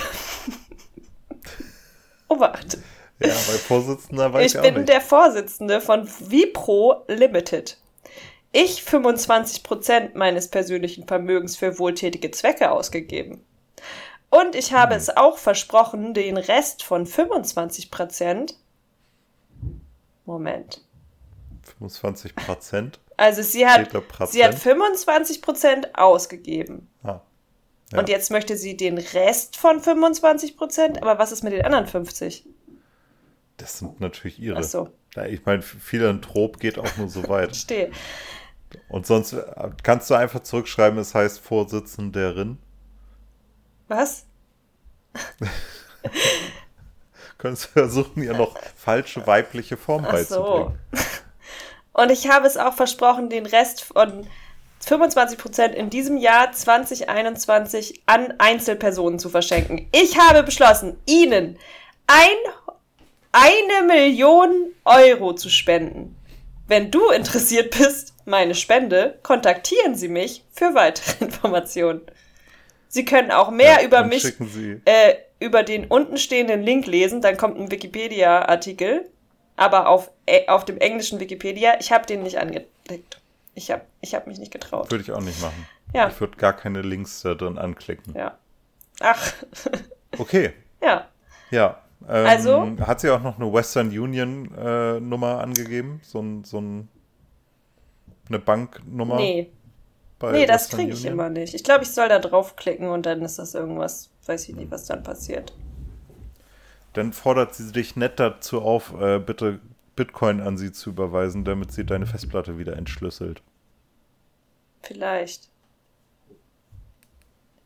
Oh, warte. Ja, bei Vorsitzender weiß ich, Ich auch bin nicht. der Vorsitzende von Vipro Limited. Ich 25% meines persönlichen Vermögens für wohltätige Zwecke ausgegeben. Und ich habe Hm. es auch versprochen, den Rest von 25%. Moment. 25 Prozent. Also sie hat, sie hat 25% ausgegeben. Ja. Und jetzt möchte sie den Rest von 25%. Aber was ist mit den anderen 50? das sind natürlich ihre. Ach so. Ich meine, Philanthrop geht auch nur so [laughs] weit. Stehe. Und sonst äh, kannst du einfach zurückschreiben, es heißt Vorsitzenderin. Was? [laughs] Könntest du versuchen, ihr noch falsche weibliche Form Ach so. beizubringen. [laughs] Und ich habe es auch versprochen, den Rest von 25% in diesem Jahr 2021 an Einzelpersonen zu verschenken. Ich habe beschlossen, Ihnen ein, eine Million Euro zu spenden. Wenn du interessiert bist, meine Spende, kontaktieren Sie mich für weitere [laughs] Informationen. Sie können auch mehr Ja, über mich äh, über den untenstehenden Link lesen, dann kommt ein Wikipedia-Artikel, aber auf, äh, auf dem englischen Wikipedia. Ich habe den nicht angeklickt. Ich habe ich hab mich nicht getraut. Würde ich auch nicht machen. Ja. Ich würde gar keine Links da drin anklicken. Ja. Ach, [laughs] Okay, ja. ja. Ähm, Also? Hat sie auch noch eine Western Union äh, Nummer angegeben? So, ein, so ein, eine Banknummer? Nee, nee, das kriege ich Union? immer nicht. Ich glaube, ich soll da draufklicken und dann ist das irgendwas, weiß ich nicht, was dann passiert. Dann fordert sie dich nett dazu auf, äh, bitte Bitcoin an sie zu überweisen, damit sie deine Festplatte wieder entschlüsselt. Vielleicht.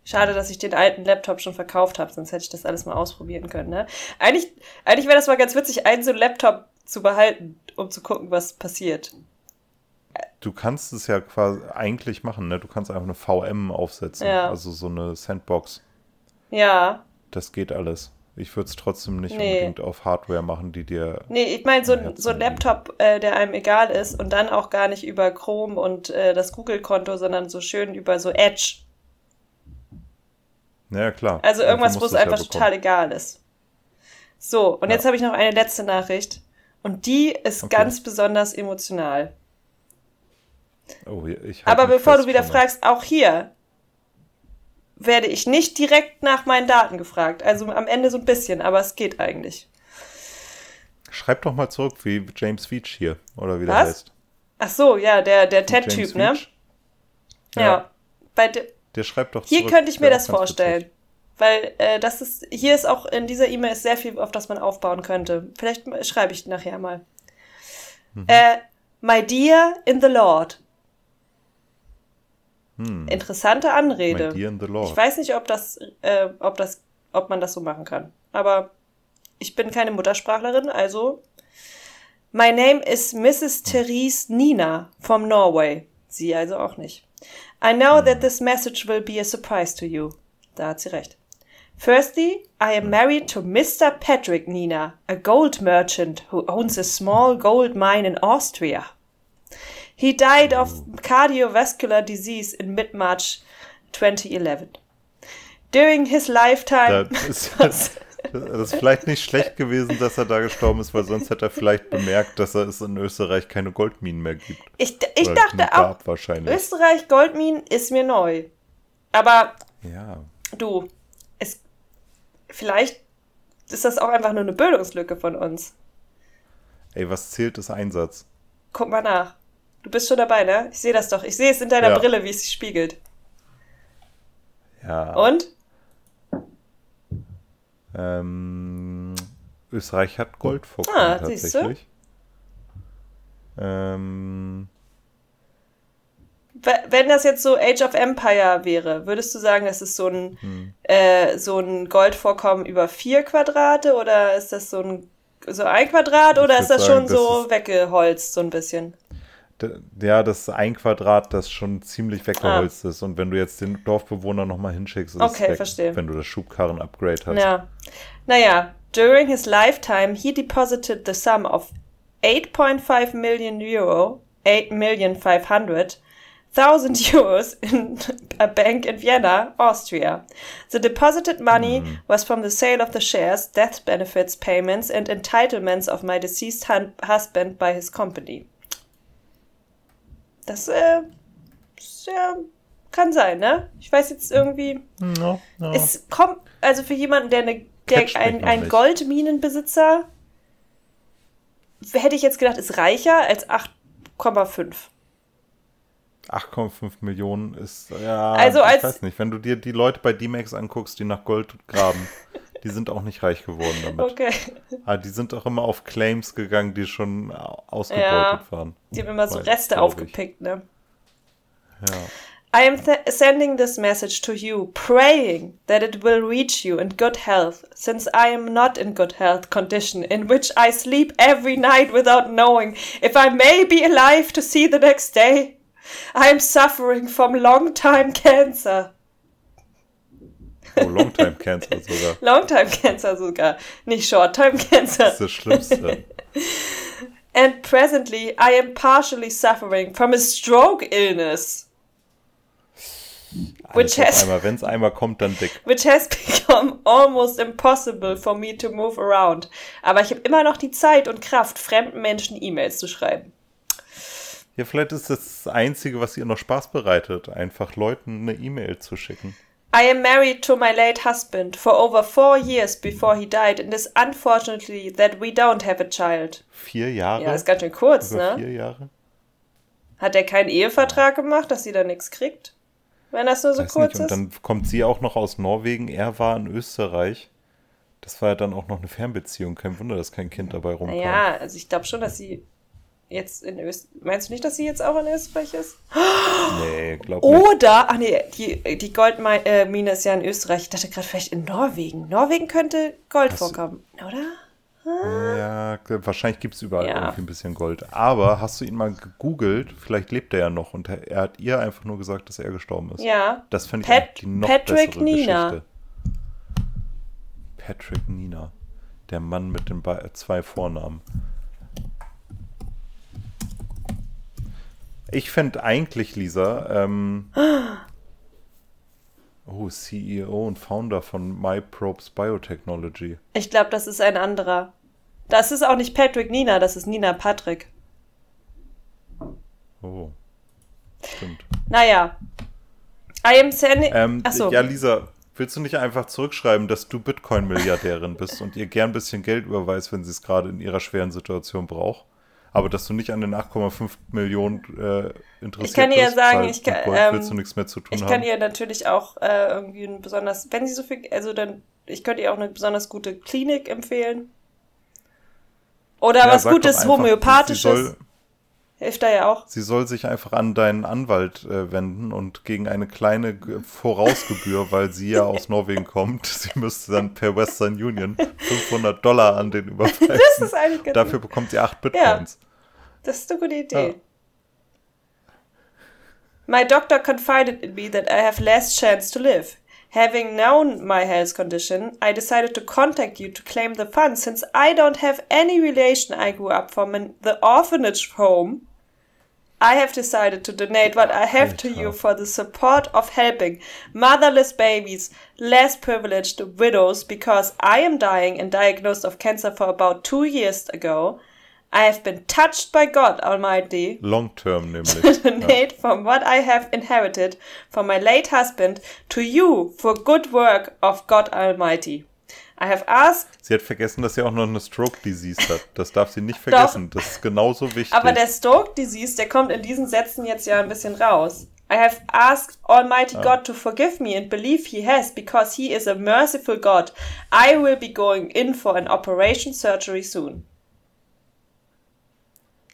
Schade, dass ich den alten Laptop schon verkauft habe, sonst hätte ich das alles mal ausprobieren können. Ne? Eigentlich, eigentlich wäre das mal ganz witzig, einen so einen Laptop zu behalten, um zu gucken, was passiert. Du kannst es ja quasi eigentlich machen, ne? Du kannst einfach eine VM aufsetzen, Ja. also so eine Sandbox. Ja. Das geht alles. Ich würde es trotzdem nicht Nee. unbedingt auf Hardware machen, die dir. Nee, ich meine so, Ja, ein- so ein Laptop, äh, der einem egal ist und dann auch gar nicht über Chrome und äh, das Google-Konto, sondern so schön über so Edge. Naja, klar. Also irgendwas, wo es ja einfach bekommen. total egal ist. So, und Ja. jetzt habe ich noch eine letzte Nachricht. Und die ist Okay. ganz besonders emotional. Oh, ich Aber bevor du wieder fragst, auch hier werde ich nicht direkt nach meinen Daten gefragt. Also am Ende so ein bisschen, aber es geht eigentlich. Schreib doch mal zurück, wie James Veach hier, oder wie der Was? heißt. Ach so, ja, der, der TED-Typ, ne? Ja. Ja. bei de Der schreibt doch Hier zurück. könnte ich mir das vorstellen. witzig. Weil äh, das ist, hier ist auch in dieser E-Mail ist sehr viel, auf das man aufbauen könnte. Vielleicht schreibe ich nachher mal. Mhm. Äh, my dear in the Lord. Hm. Interessante Anrede. Ich weiß nicht, ob das, äh, ob das, ob man das so machen kann. Aber ich bin keine Muttersprachlerin, also. My name is Mrs. Therese Nina from Norway. Sie also auch nicht. I know that this message will be a surprise to you. Da hat sie recht. Firstly, I am married to Mr. Patrick Nina, a gold merchant who owns a small gold mine in Austria. He died of cardiovascular disease in mid-March 2011. During his lifetime. [laughs] das ist vielleicht nicht schlecht gewesen, dass er da gestorben ist, weil sonst hätte er vielleicht bemerkt, dass es in Österreich keine Goldminen mehr gibt. Ich, ich Oder dachte auch. Österreich Goldminen ist mir neu. Aber Ja. du, es, vielleicht ist das auch einfach nur eine Bildungslücke von uns. Ey, was zählt ist Einsatz? Guck mal nach. Du bist schon dabei, ne? Ich sehe das doch. Ich sehe es in deiner Ja. Brille, wie es sich spiegelt. Ja. Und? Ähm, Österreich hat Goldvorkommen Ah, siehst du? tatsächlich. Ähm, We- Wenn das jetzt so Age of Empire wäre, würdest du sagen, das ist so ein, Hm. äh, so ein Goldvorkommen über vier Quadrate oder ist das so ein, so ein Quadrat Ich oder ist das sagen, schon so das weggeholzt, so ein bisschen? Ja, das ein Quadrat, das schon ziemlich weggeholzt Ah. ist. Und wenn du jetzt den Dorfbewohner nochmal hinschickst, ist Okay, es weg, wenn du das Schubkarren-Upgrade hast. Ja. Naja, during his lifetime, he deposited the sum of 8.5 million euro, 8 million 500 thousand [laughs] euros in a bank in Vienna, Austria. The deposited money was from the sale of the shares, death benefits payments and entitlements of my deceased husband by his company. Das, äh, ja, kann sein, ne? Ich weiß jetzt irgendwie, Ja, ja. es kommt, also für jemanden, der, eine, der ein, ein. Goldminenbesitzer, hätte ich jetzt gedacht, ist reicher als 8,5. 8,5 Millionen ist, ja, Also ich als- weiß nicht, wenn du dir die Leute bei D-Max anguckst, die nach Gold graben, [laughs] die sind auch nicht reich geworden damit. Okay. Ah, die sind auch immer auf Claims gegangen, die schon ausgebeutet Ja. waren. Die haben immer so Reste aufgepickt, ne? Ja. I am th sending this message to you, praying that it will reach you in good health, since I am not in good health condition, in which I sleep every night without knowing if I may be alive to see the next day. I am suffering from long time cancer. Oh, Longtime Cancer sogar. [laughs] Long time cancer sogar, nicht short time cancer. Das ist das Schlimmste. [laughs] And presently I am partially suffering from a stroke illness. Which Alles auf has- einmal, wenn es einmal kommt, dann dick. which has [laughs] become almost impossible for me to move around. Aber ich habe immer noch die Zeit und Kraft, fremden Menschen E-Mails zu schreiben. Ja, vielleicht ist das das Einzige, was ihr noch Spaß bereitet, einfach Leuten eine E-Mail zu schicken. I am married to my late husband for over four years before he died, and it's unfortunately that we don't have a child. Vier Jahre? Ja, ist ganz schön kurz, Über ne? vier Jahre? Hat er keinen Ehevertrag gemacht, dass sie da nichts kriegt? Wenn das nur so Weiß kurz nicht. Und ist? dann kommt sie auch noch aus Norwegen, er war in Österreich. Das war ja dann auch noch eine Fernbeziehung. Kein Wunder, dass kein Kind dabei rumkam. Naja, also ich glaube schon, dass sie jetzt in Österreich. Meinst du nicht, dass sie jetzt auch in Österreich ist? Nee, glaub nicht. Oder, ach nee, die, die Goldmine ist ja in Österreich. Ich dachte gerade vielleicht in Norwegen. Norwegen könnte Gold Hast vorkommen, oder? Ja, wahrscheinlich gibt es überall Ja. irgendwie ein bisschen Gold. Aber hast du ihn mal gegoogelt? Vielleicht lebt er ja noch und er, hat ihr einfach nur gesagt, dass er gestorben ist. Ja. Das finde ich Pat- die noch Patrick bessere Nina. Geschichte. Patrick Nina. Der Mann mit den Be zwei Vornamen. Ich fände eigentlich, Lisa, ähm, [gasps] oh, CEO und Founder von MyProbes Biotechnology. Ich glaube, das ist ein anderer. Das ist auch nicht Patrick Nina, das ist Nina Patrick. Oh, stimmt. Naja. I am sending. Ähm, Achso. Ja, Lisa, willst du nicht einfach zurückschreiben, dass du Bitcoin-Milliardärin bist und ihr gern ein bisschen Geld überweist, wenn sie es gerade in ihrer schweren Situation braucht? Aber dass du nicht an den 8,5 Millionen äh, interessiert Ich kann ihr bist, sagen, weil ich kann, mit Gold ähm, willst du nichts mehr zu tun Ich haben. kann ihr natürlich auch äh, irgendwie ein besonders, wenn sie so viel, also dann, ich könnte ihr auch eine besonders gute Klinik empfehlen. Oder Ja, was Gutes einfach, Homöopathisches. Sie soll, Hilft da ja auch. sie soll sich einfach an deinen Anwalt äh, wenden und gegen eine kleine G- Vorausgebühr, weil sie ja aus Norwegen kommt, [laughs] sie müsste dann per Western Union 500 Dollar an den [laughs] überweisen. Das ist eigentlich ganz Dafür bekommt sie 8 Bitcoins. Das ist eine gute Idee. Ja. My doctor confided in me that I have less chance to live. Having known my health condition, I decided to contact you to claim the funds since I don't have any relation I grew up from in the orphanage home. I have decided to donate what I have to you for the support of helping motherless babies, less privileged widows, because I am dying and diagnosed of cancer for about two years ago. I have been touched by God Almighty Long term [laughs] nämlich. to donate from what I have inherited from my late husband to you for good work of God Almighty. I have asked, Sie hat vergessen, dass sie auch noch eine Stroke Disease hat. Das darf sie nicht vergessen. Das ist genauso wichtig. aber der Stoke Disease, der kommt in diesen Sätzen jetzt ja ein bisschen raus. I have asked Almighty God to forgive me and believe He has, because He is a merciful God. I will be going in for an operation surgery soon.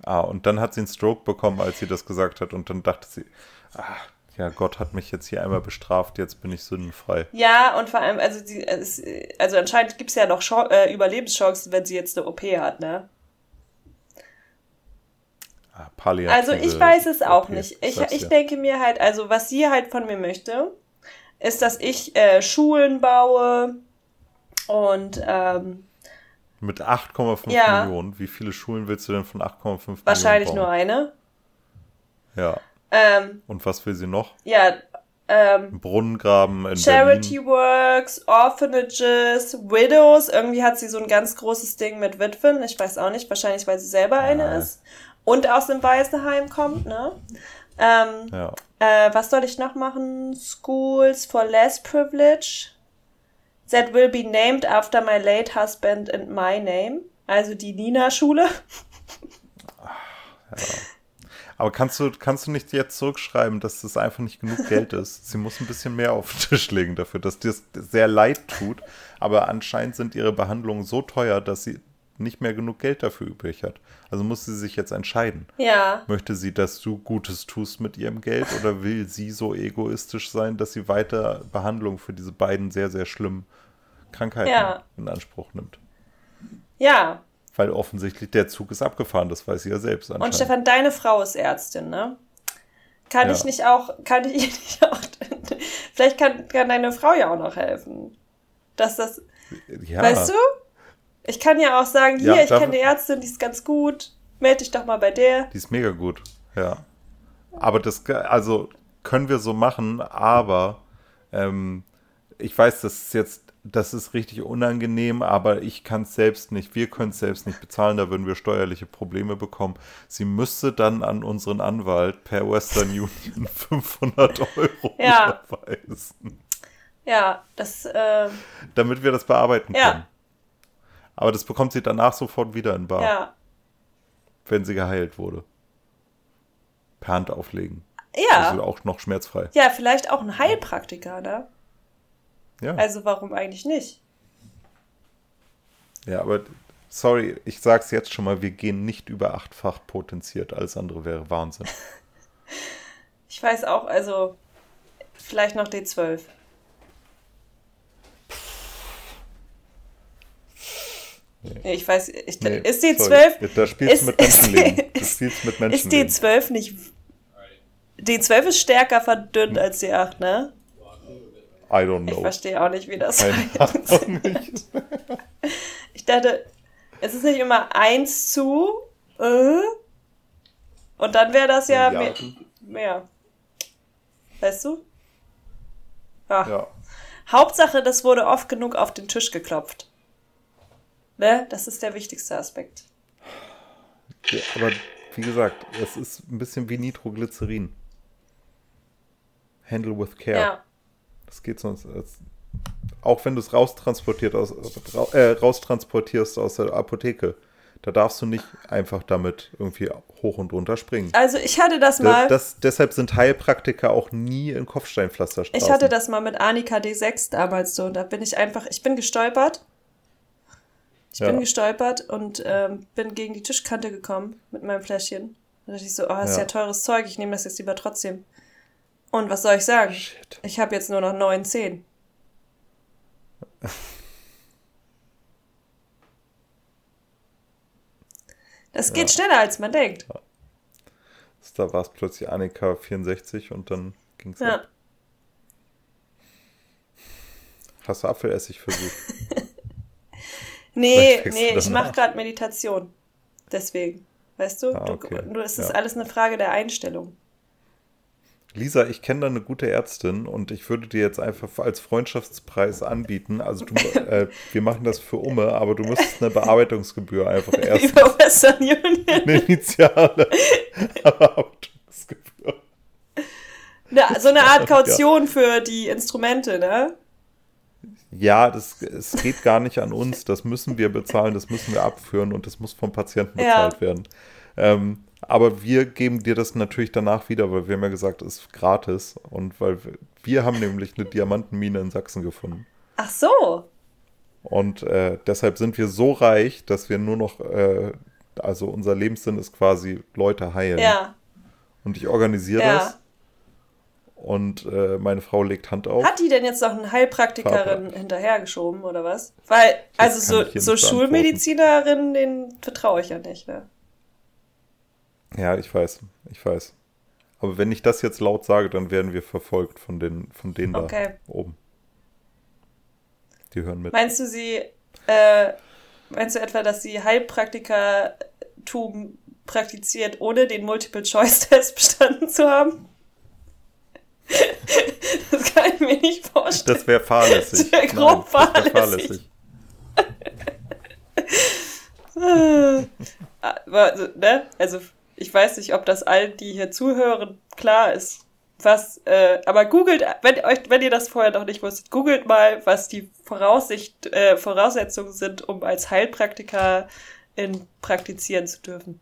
Ah, und dann hat sie einen Stroke bekommen, als sie das gesagt hat. Und dann dachte sie, ah, ja, Gott hat mich jetzt hier einmal bestraft, jetzt bin ich sündenfrei. Ja, und vor allem, also, es, also anscheinend gibt es ja noch Chance, äh, Überlebenschancen, wenn sie jetzt eine OP hat, ne? Ah, Also ich weiß es auch OP, nicht. Ich, ich denke mir halt, also was sie halt von mir möchte, ist, dass ich äh, Schulen baue und ähm, Mit 8,5 Ja. Millionen, wie viele Schulen willst du denn von 8,5 wahrscheinlich Millionen nur eine. Ja. Ähm, Und was will sie noch? ja, ähm, Brunnengraben in Charity Berlin. Works, Orphanages, Widows. Irgendwie hat sie so ein ganz großes Ding mit Witwen. Ich weiß auch nicht, wahrscheinlich, weil sie selber eine Ja. ist. Und aus dem Waisenheim kommt, ne? Ähm, Ja. Äh, was soll ich noch machen? Schools for less privilege. That will be named after my late husband and my name. Also die Nina-Schule. Aber kannst du, kannst du nicht jetzt zurückschreiben, dass das einfach nicht genug Geld ist? Sie muss ein bisschen mehr auf den Tisch legen dafür, dass dir das sehr leid tut. Aber anscheinend sind ihre Behandlungen so teuer, dass sie nicht mehr genug Geld dafür übrig hat. Also muss sie sich jetzt entscheiden. Ja. Möchte sie, dass du Gutes tust mit ihrem Geld oder will sie so egoistisch sein, dass sie weiter Behandlung für diese beiden sehr, sehr schlimmen Krankheiten Ja. in Anspruch nimmt? Ja. Weil offensichtlich der Zug ist abgefahren, das weiß sie ja selbst. Und Stefan, deine Frau ist Ärztin, ne? Kann Ja. ich nicht auch, kann ich [laughs] ihr nicht auch, vielleicht kann, kann deine Frau ja auch noch helfen. Dass das, ja, weißt du? Ich kann ja auch sagen, hier, Ja, ich kenne die Ärztin, die ist ganz gut. Meld dich doch mal bei der. Die ist mega gut, ja. Aber das, also können wir so machen, aber ähm, ich weiß, das ist jetzt, das ist richtig unangenehm, aber ich kann es selbst nicht, wir können es selbst nicht bezahlen, da würden wir steuerliche Probleme bekommen. Sie müsste dann an unseren Anwalt per Western Union [laughs] 500 Euro Ja. überweisen, Ja, das, äh, damit wir das bearbeiten Ja. können. Aber das bekommt sie danach sofort wieder in Bar, ja. wenn sie geheilt wurde. Per Hand auflegen. Ja. Also auch noch schmerzfrei. Ja, vielleicht auch ein Heilpraktiker, ne? Ja. Also warum eigentlich nicht? Ja, aber sorry, ich sag's jetzt schon mal, wir gehen nicht über achtfach potenziert. Alles andere wäre Wahnsinn. [laughs] Ich weiß auch, also vielleicht noch D12. Nee. Ich weiß, ich, Nee, ist D12, sorry. Da spielst du mit Menschenleben. ist- [laughs] Du spielst mit ist Menschenleben. D12 nicht. D12 ist stärker verdünnt als D8, ne? I don't Ich know. verstehe auch nicht, wie das nicht. [laughs] Ich dachte, es ist nicht immer 1 zu, äh, und dann wäre das ja mehr, mehr. Weißt du? Ja. Ja. Hauptsache, das wurde oft genug auf den Tisch geklopft. Ne? Das ist der wichtigste Aspekt. ja, aber wie gesagt, es ist ein bisschen wie Nitroglycerin. Handle with care. Ja. Das geht sonst. als- Auch wenn du es raustransportiert aus, äh, raustransportierst aus der Apotheke, Da darfst du nicht einfach damit irgendwie hoch und runter springen. Also ich hatte das mal. Das, das, deshalb sind Heilpraktiker auch nie in Kopfsteinpflasterstraßen. Ich hatte das mal mit Annika D6 damals so. Da bin ich einfach, ich bin gestolpert. Ich ja. bin gestolpert und ähm, bin gegen die Tischkante gekommen mit meinem Fläschchen. Da dachte ich so, oh, das ist ja. ja teures Zeug, ich nehme das jetzt lieber trotzdem. Und was soll ich sagen? Shit. Ich habe jetzt nur noch neun Zehen. Das geht ja. schneller, als man denkt. Ja. Da war es plötzlich Annika 64 und dann ging es ja. ab. Hast du Apfelessig versucht? [laughs] nee, nee, ich mache gerade Meditation. Deswegen. Weißt du? Ah, okay. du, du es ist alles eine Frage der Einstellung. Lisa, ich kenne da eine gute Ärztin und ich würde dir jetzt einfach als Freundschaftspreis anbieten. Also du, äh, wir machen das für Umme, aber du müsstest eine Bearbeitungsgebühr einfach erst. [laughs] Über Western Union. [laughs] Eine initiale [laughs] Bearbeitungsgebühr. Na, so eine Art Kaution ja. für die Instrumente, ne? Ja, das, es geht gar nicht an uns. Das müssen wir bezahlen, das müssen wir abführen und das muss vom Patienten bezahlt ja. werden. Ähm, aber wir geben dir das natürlich danach wieder, weil wir haben ja gesagt, es ist gratis. Und weil wir, wir haben nämlich eine Diamantenmine in Sachsen gefunden. Ach so. Und äh, deshalb sind wir so reich, dass wir nur noch, äh, also unser Lebenssinn ist quasi Leute heilen. Ja. Und ich organisiere ja. das. Und äh, meine Frau legt Hand auf. Hat die denn jetzt noch eine Heilpraktikerin hinterhergeschoben oder was? Weil, also so, so Schulmedizinerinnen, denen vertraue ich ja nicht, ne? Ja, ich weiß, ich weiß. Aber wenn ich das jetzt laut sage, dann werden wir verfolgt von, den, von denen okay. da oben. Die hören mit. Meinst du sie, äh, meinst du etwa, dass sie Heilpraktikertum praktiziert, ohne den Multiple-Choice-Test [laughs] bestanden zu haben? [laughs] das kann ich mir nicht vorstellen. Das wäre fahrlässig. Das wäre grob Nein, fahrlässig. Wär fahrlässig. also, [laughs] ne? also ich weiß nicht, ob das allen, die hier zuhören, klar ist. Was, äh, aber googelt, wenn, euch, wenn ihr das vorher noch nicht wusstet, googelt mal, was die Voraussicht, äh, Voraussetzungen sind, um als Heilpraktiker in praktizieren zu dürfen.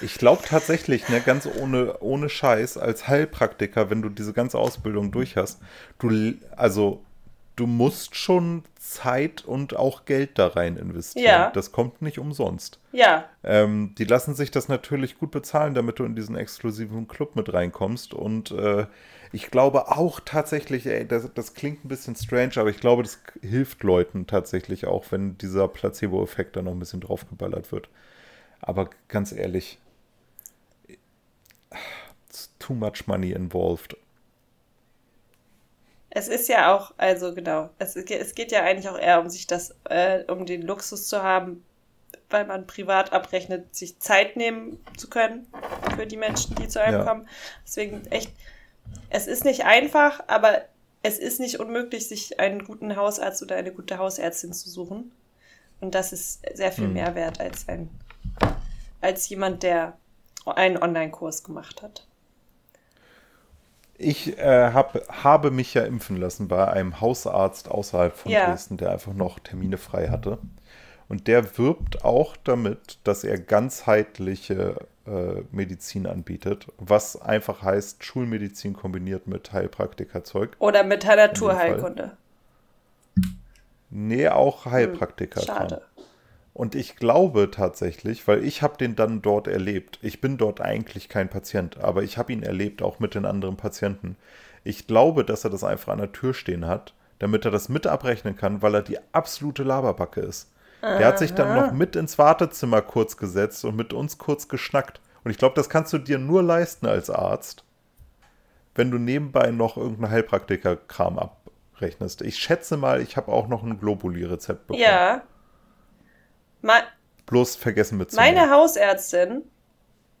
Ich glaube tatsächlich, ne, ganz ohne, ohne Scheiß, als Heilpraktiker, wenn du diese ganze Ausbildung durch hast, du, also du musst schon Zeit und auch Geld da rein investieren. Ja. Das kommt nicht umsonst. Ja. Ähm, die lassen sich das natürlich gut bezahlen, damit du in diesen exklusiven Club mit reinkommst. Und äh, ich glaube auch tatsächlich, ey, das, das, klingt ein bisschen strange, aber ich glaube, das hilft Leuten tatsächlich auch, wenn dieser Placebo-Effekt da noch ein bisschen draufgeballert wird. Aber ganz ehrlich, too much money involved. Es ist ja auch, also genau, es, es geht ja eigentlich auch eher um sich das, äh, um den Luxus zu haben, weil man privat abrechnet, sich Zeit nehmen zu können für die Menschen, die zu einem ja. kommen. Deswegen echt, es ist nicht einfach, aber es ist nicht unmöglich, sich einen guten Hausarzt oder eine gute Hausärztin zu suchen. Und das ist sehr viel mhm. mehr wert als ein, als jemand, der einen Online-Kurs gemacht hat. Ich äh, hab, habe mich ja impfen lassen bei einem Hausarzt außerhalb von ja. Dresden, der einfach noch Termine frei hatte. Und der wirbt auch damit, dass er ganzheitliche äh, Medizin anbietet, was einfach heißt Schulmedizin kombiniert mit Heilpraktikerzeug. Oder mit Naturheilkunde. Nee, auch Heilpraktiker. Hm, schade. Und ich glaube tatsächlich, weil ich habe den dann dort erlebt. Ich bin dort eigentlich kein Patient, aber ich habe ihn erlebt, auch mit den anderen Patienten. Ich glaube, dass er das einfach an der Tür stehen hat, damit er das mit abrechnen kann, weil er die absolute Laberbacke ist. Aha. Der hat sich dann noch mit ins Wartezimmer kurz gesetzt und mit uns kurz geschnackt. Und ich glaube, das kannst du dir nur leisten als Arzt, wenn du nebenbei noch irgendeinen Heilpraktiker-Kram abrechnest. Ich schätze mal, ich habe auch noch ein Globuli-Rezept bekommen. Ja, Ma Bloß vergessen mitzunehmen. Meine Hausärztin,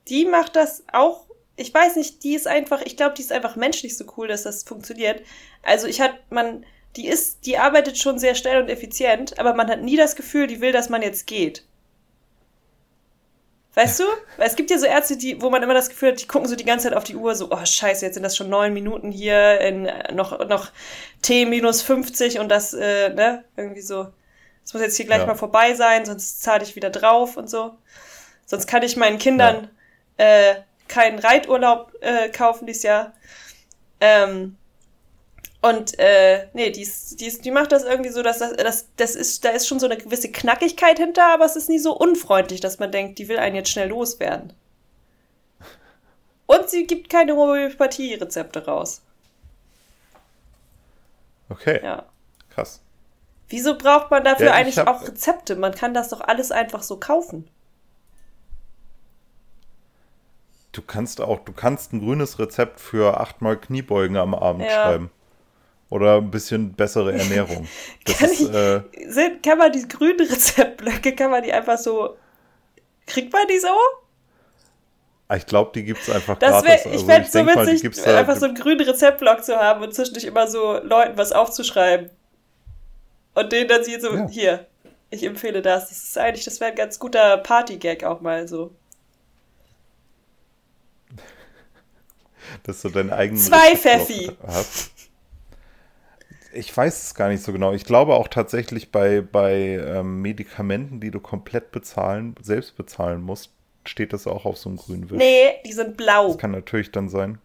die macht das auch. Ich weiß nicht, die ist einfach, ich glaube, die ist einfach menschlich so cool, dass das funktioniert. Also ich hat, man, die ist, die arbeitet schon sehr schnell und effizient, aber man hat nie das Gefühl, die will, dass man jetzt geht. Weißt du? Weil es gibt ja so Ärzte, die, wo man immer das Gefühl hat, die gucken so die ganze Zeit auf die Uhr, so, oh scheiße, jetzt sind das schon neun Minuten hier, in, noch, noch T minus 50 und das, äh, ne, irgendwie so. Es muss jetzt hier gleich ja. mal vorbei sein, sonst zahle ich wieder drauf und so. Sonst kann ich meinen Kindern ja. äh, keinen Reiturlaub äh, kaufen dieses Jahr. Ähm, und äh, nee, die, ist, die, ist, die macht das irgendwie so, dass das, das, das ist, da ist schon so eine gewisse Knackigkeit hinter, aber es ist nie so unfreundlich, dass man denkt, die will einen jetzt schnell loswerden. Und sie gibt keine Homöopathie-Rezepte raus. Okay. Ja. Krass. Wieso braucht man dafür ja, eigentlich hab... auch Rezepte? Man kann das doch alles einfach so kaufen. Du kannst auch, du kannst ein grünes Rezept für achtmal Kniebeugen am Abend ja. schreiben. Oder ein bisschen bessere Ernährung. [laughs] kann, ist, ich, äh, sind, kann man die grünen Rezeptblöcke, kann man die einfach so. Kriegt man die so? Ich glaube, die gibt es einfach das gratis. Wär, ich also, fände es so witzig, mal, einfach so einen grünen Rezeptblock zu haben und zwischendurch immer so Leuten was aufzuschreiben. Und denen dann sie so, ja. hier, ich empfehle das. Das ist eigentlich, das wäre ein ganz guter Party-Gag auch mal so. Dass du deinen eigenen. Zwei Pfeffi! Hast ich weiß es gar nicht so genau. Ich glaube auch tatsächlich bei, bei ähm, Medikamenten, die du komplett bezahlen, selbst bezahlen musst, steht das auch auf so einem grünen Wisch. Nee, die sind blau. Das kann natürlich dann sein.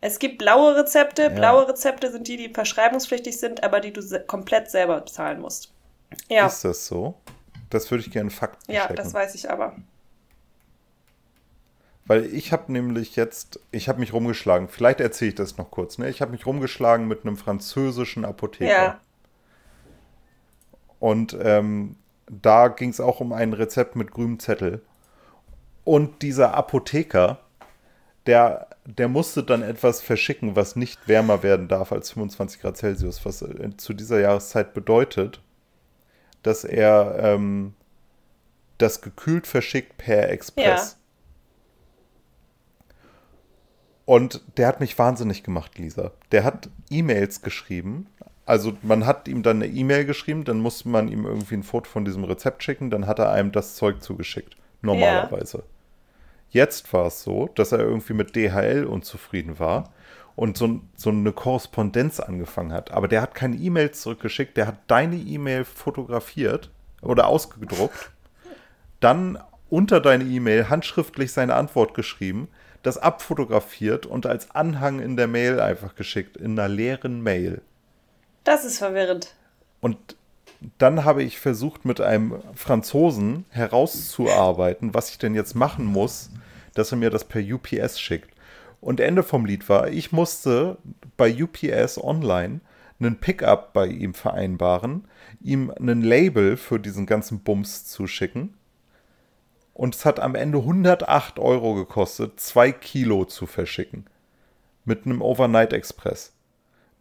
Es gibt blaue Rezepte. Ja. Blaue Rezepte sind die, die verschreibungspflichtig sind, aber die du se komplett selber bezahlen musst. Ja. Ist das so? Das würde ich gerne Fakten Ja, checken. das weiß ich aber. Weil ich habe nämlich jetzt, ich habe mich rumgeschlagen, vielleicht erzähle ich das noch kurz, ne? Ich habe mich rumgeschlagen mit einem französischen Apotheker. Ja. Und ähm, da ging es auch um ein Rezept mit grünem Zettel. Und dieser Apotheker, der, der musste dann etwas verschicken, was nicht wärmer werden darf als 25 Grad Celsius, was äh, zu dieser Jahreszeit bedeutet, dass er ähm, das gekühlt verschickt per Express. Ja. Und der hat mich wahnsinnig gemacht, Lisa. Der hat E-Mails geschrieben. Also man hat ihm dann eine E-Mail geschrieben, dann musste man ihm irgendwie ein Foto von diesem Rezept schicken, dann hat er einem das Zeug zugeschickt. Normalerweise. Ja. Jetzt war es so, dass er irgendwie mit DHL unzufrieden war und so, so eine Korrespondenz angefangen hat. Aber der hat keine E-Mail zurückgeschickt, der hat deine E-Mail fotografiert oder ausgedruckt, dann unter deine E-Mail handschriftlich seine Antwort geschrieben das abfotografiert und als Anhang in der Mail einfach geschickt, in einer leeren Mail. Das ist verwirrend. Und dann habe ich versucht, mit einem Franzosen herauszuarbeiten, was ich denn jetzt machen muss, dass er mir das per UPS schickt. Und Ende vom Lied war, ich musste bei UPS online einen Pickup bei ihm vereinbaren, ihm einen Label für diesen ganzen Bums zuschicken und es hat am Ende 108 Euro gekostet, zwei Kilo zu verschicken. Mit einem Overnight Express,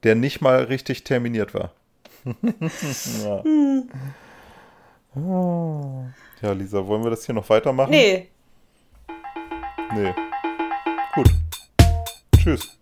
der nicht mal richtig terminiert war. [laughs] ja. Hm. Oh. ja, Lisa, wollen wir das hier noch weitermachen? Nee. Nee. Gut. Tschüss.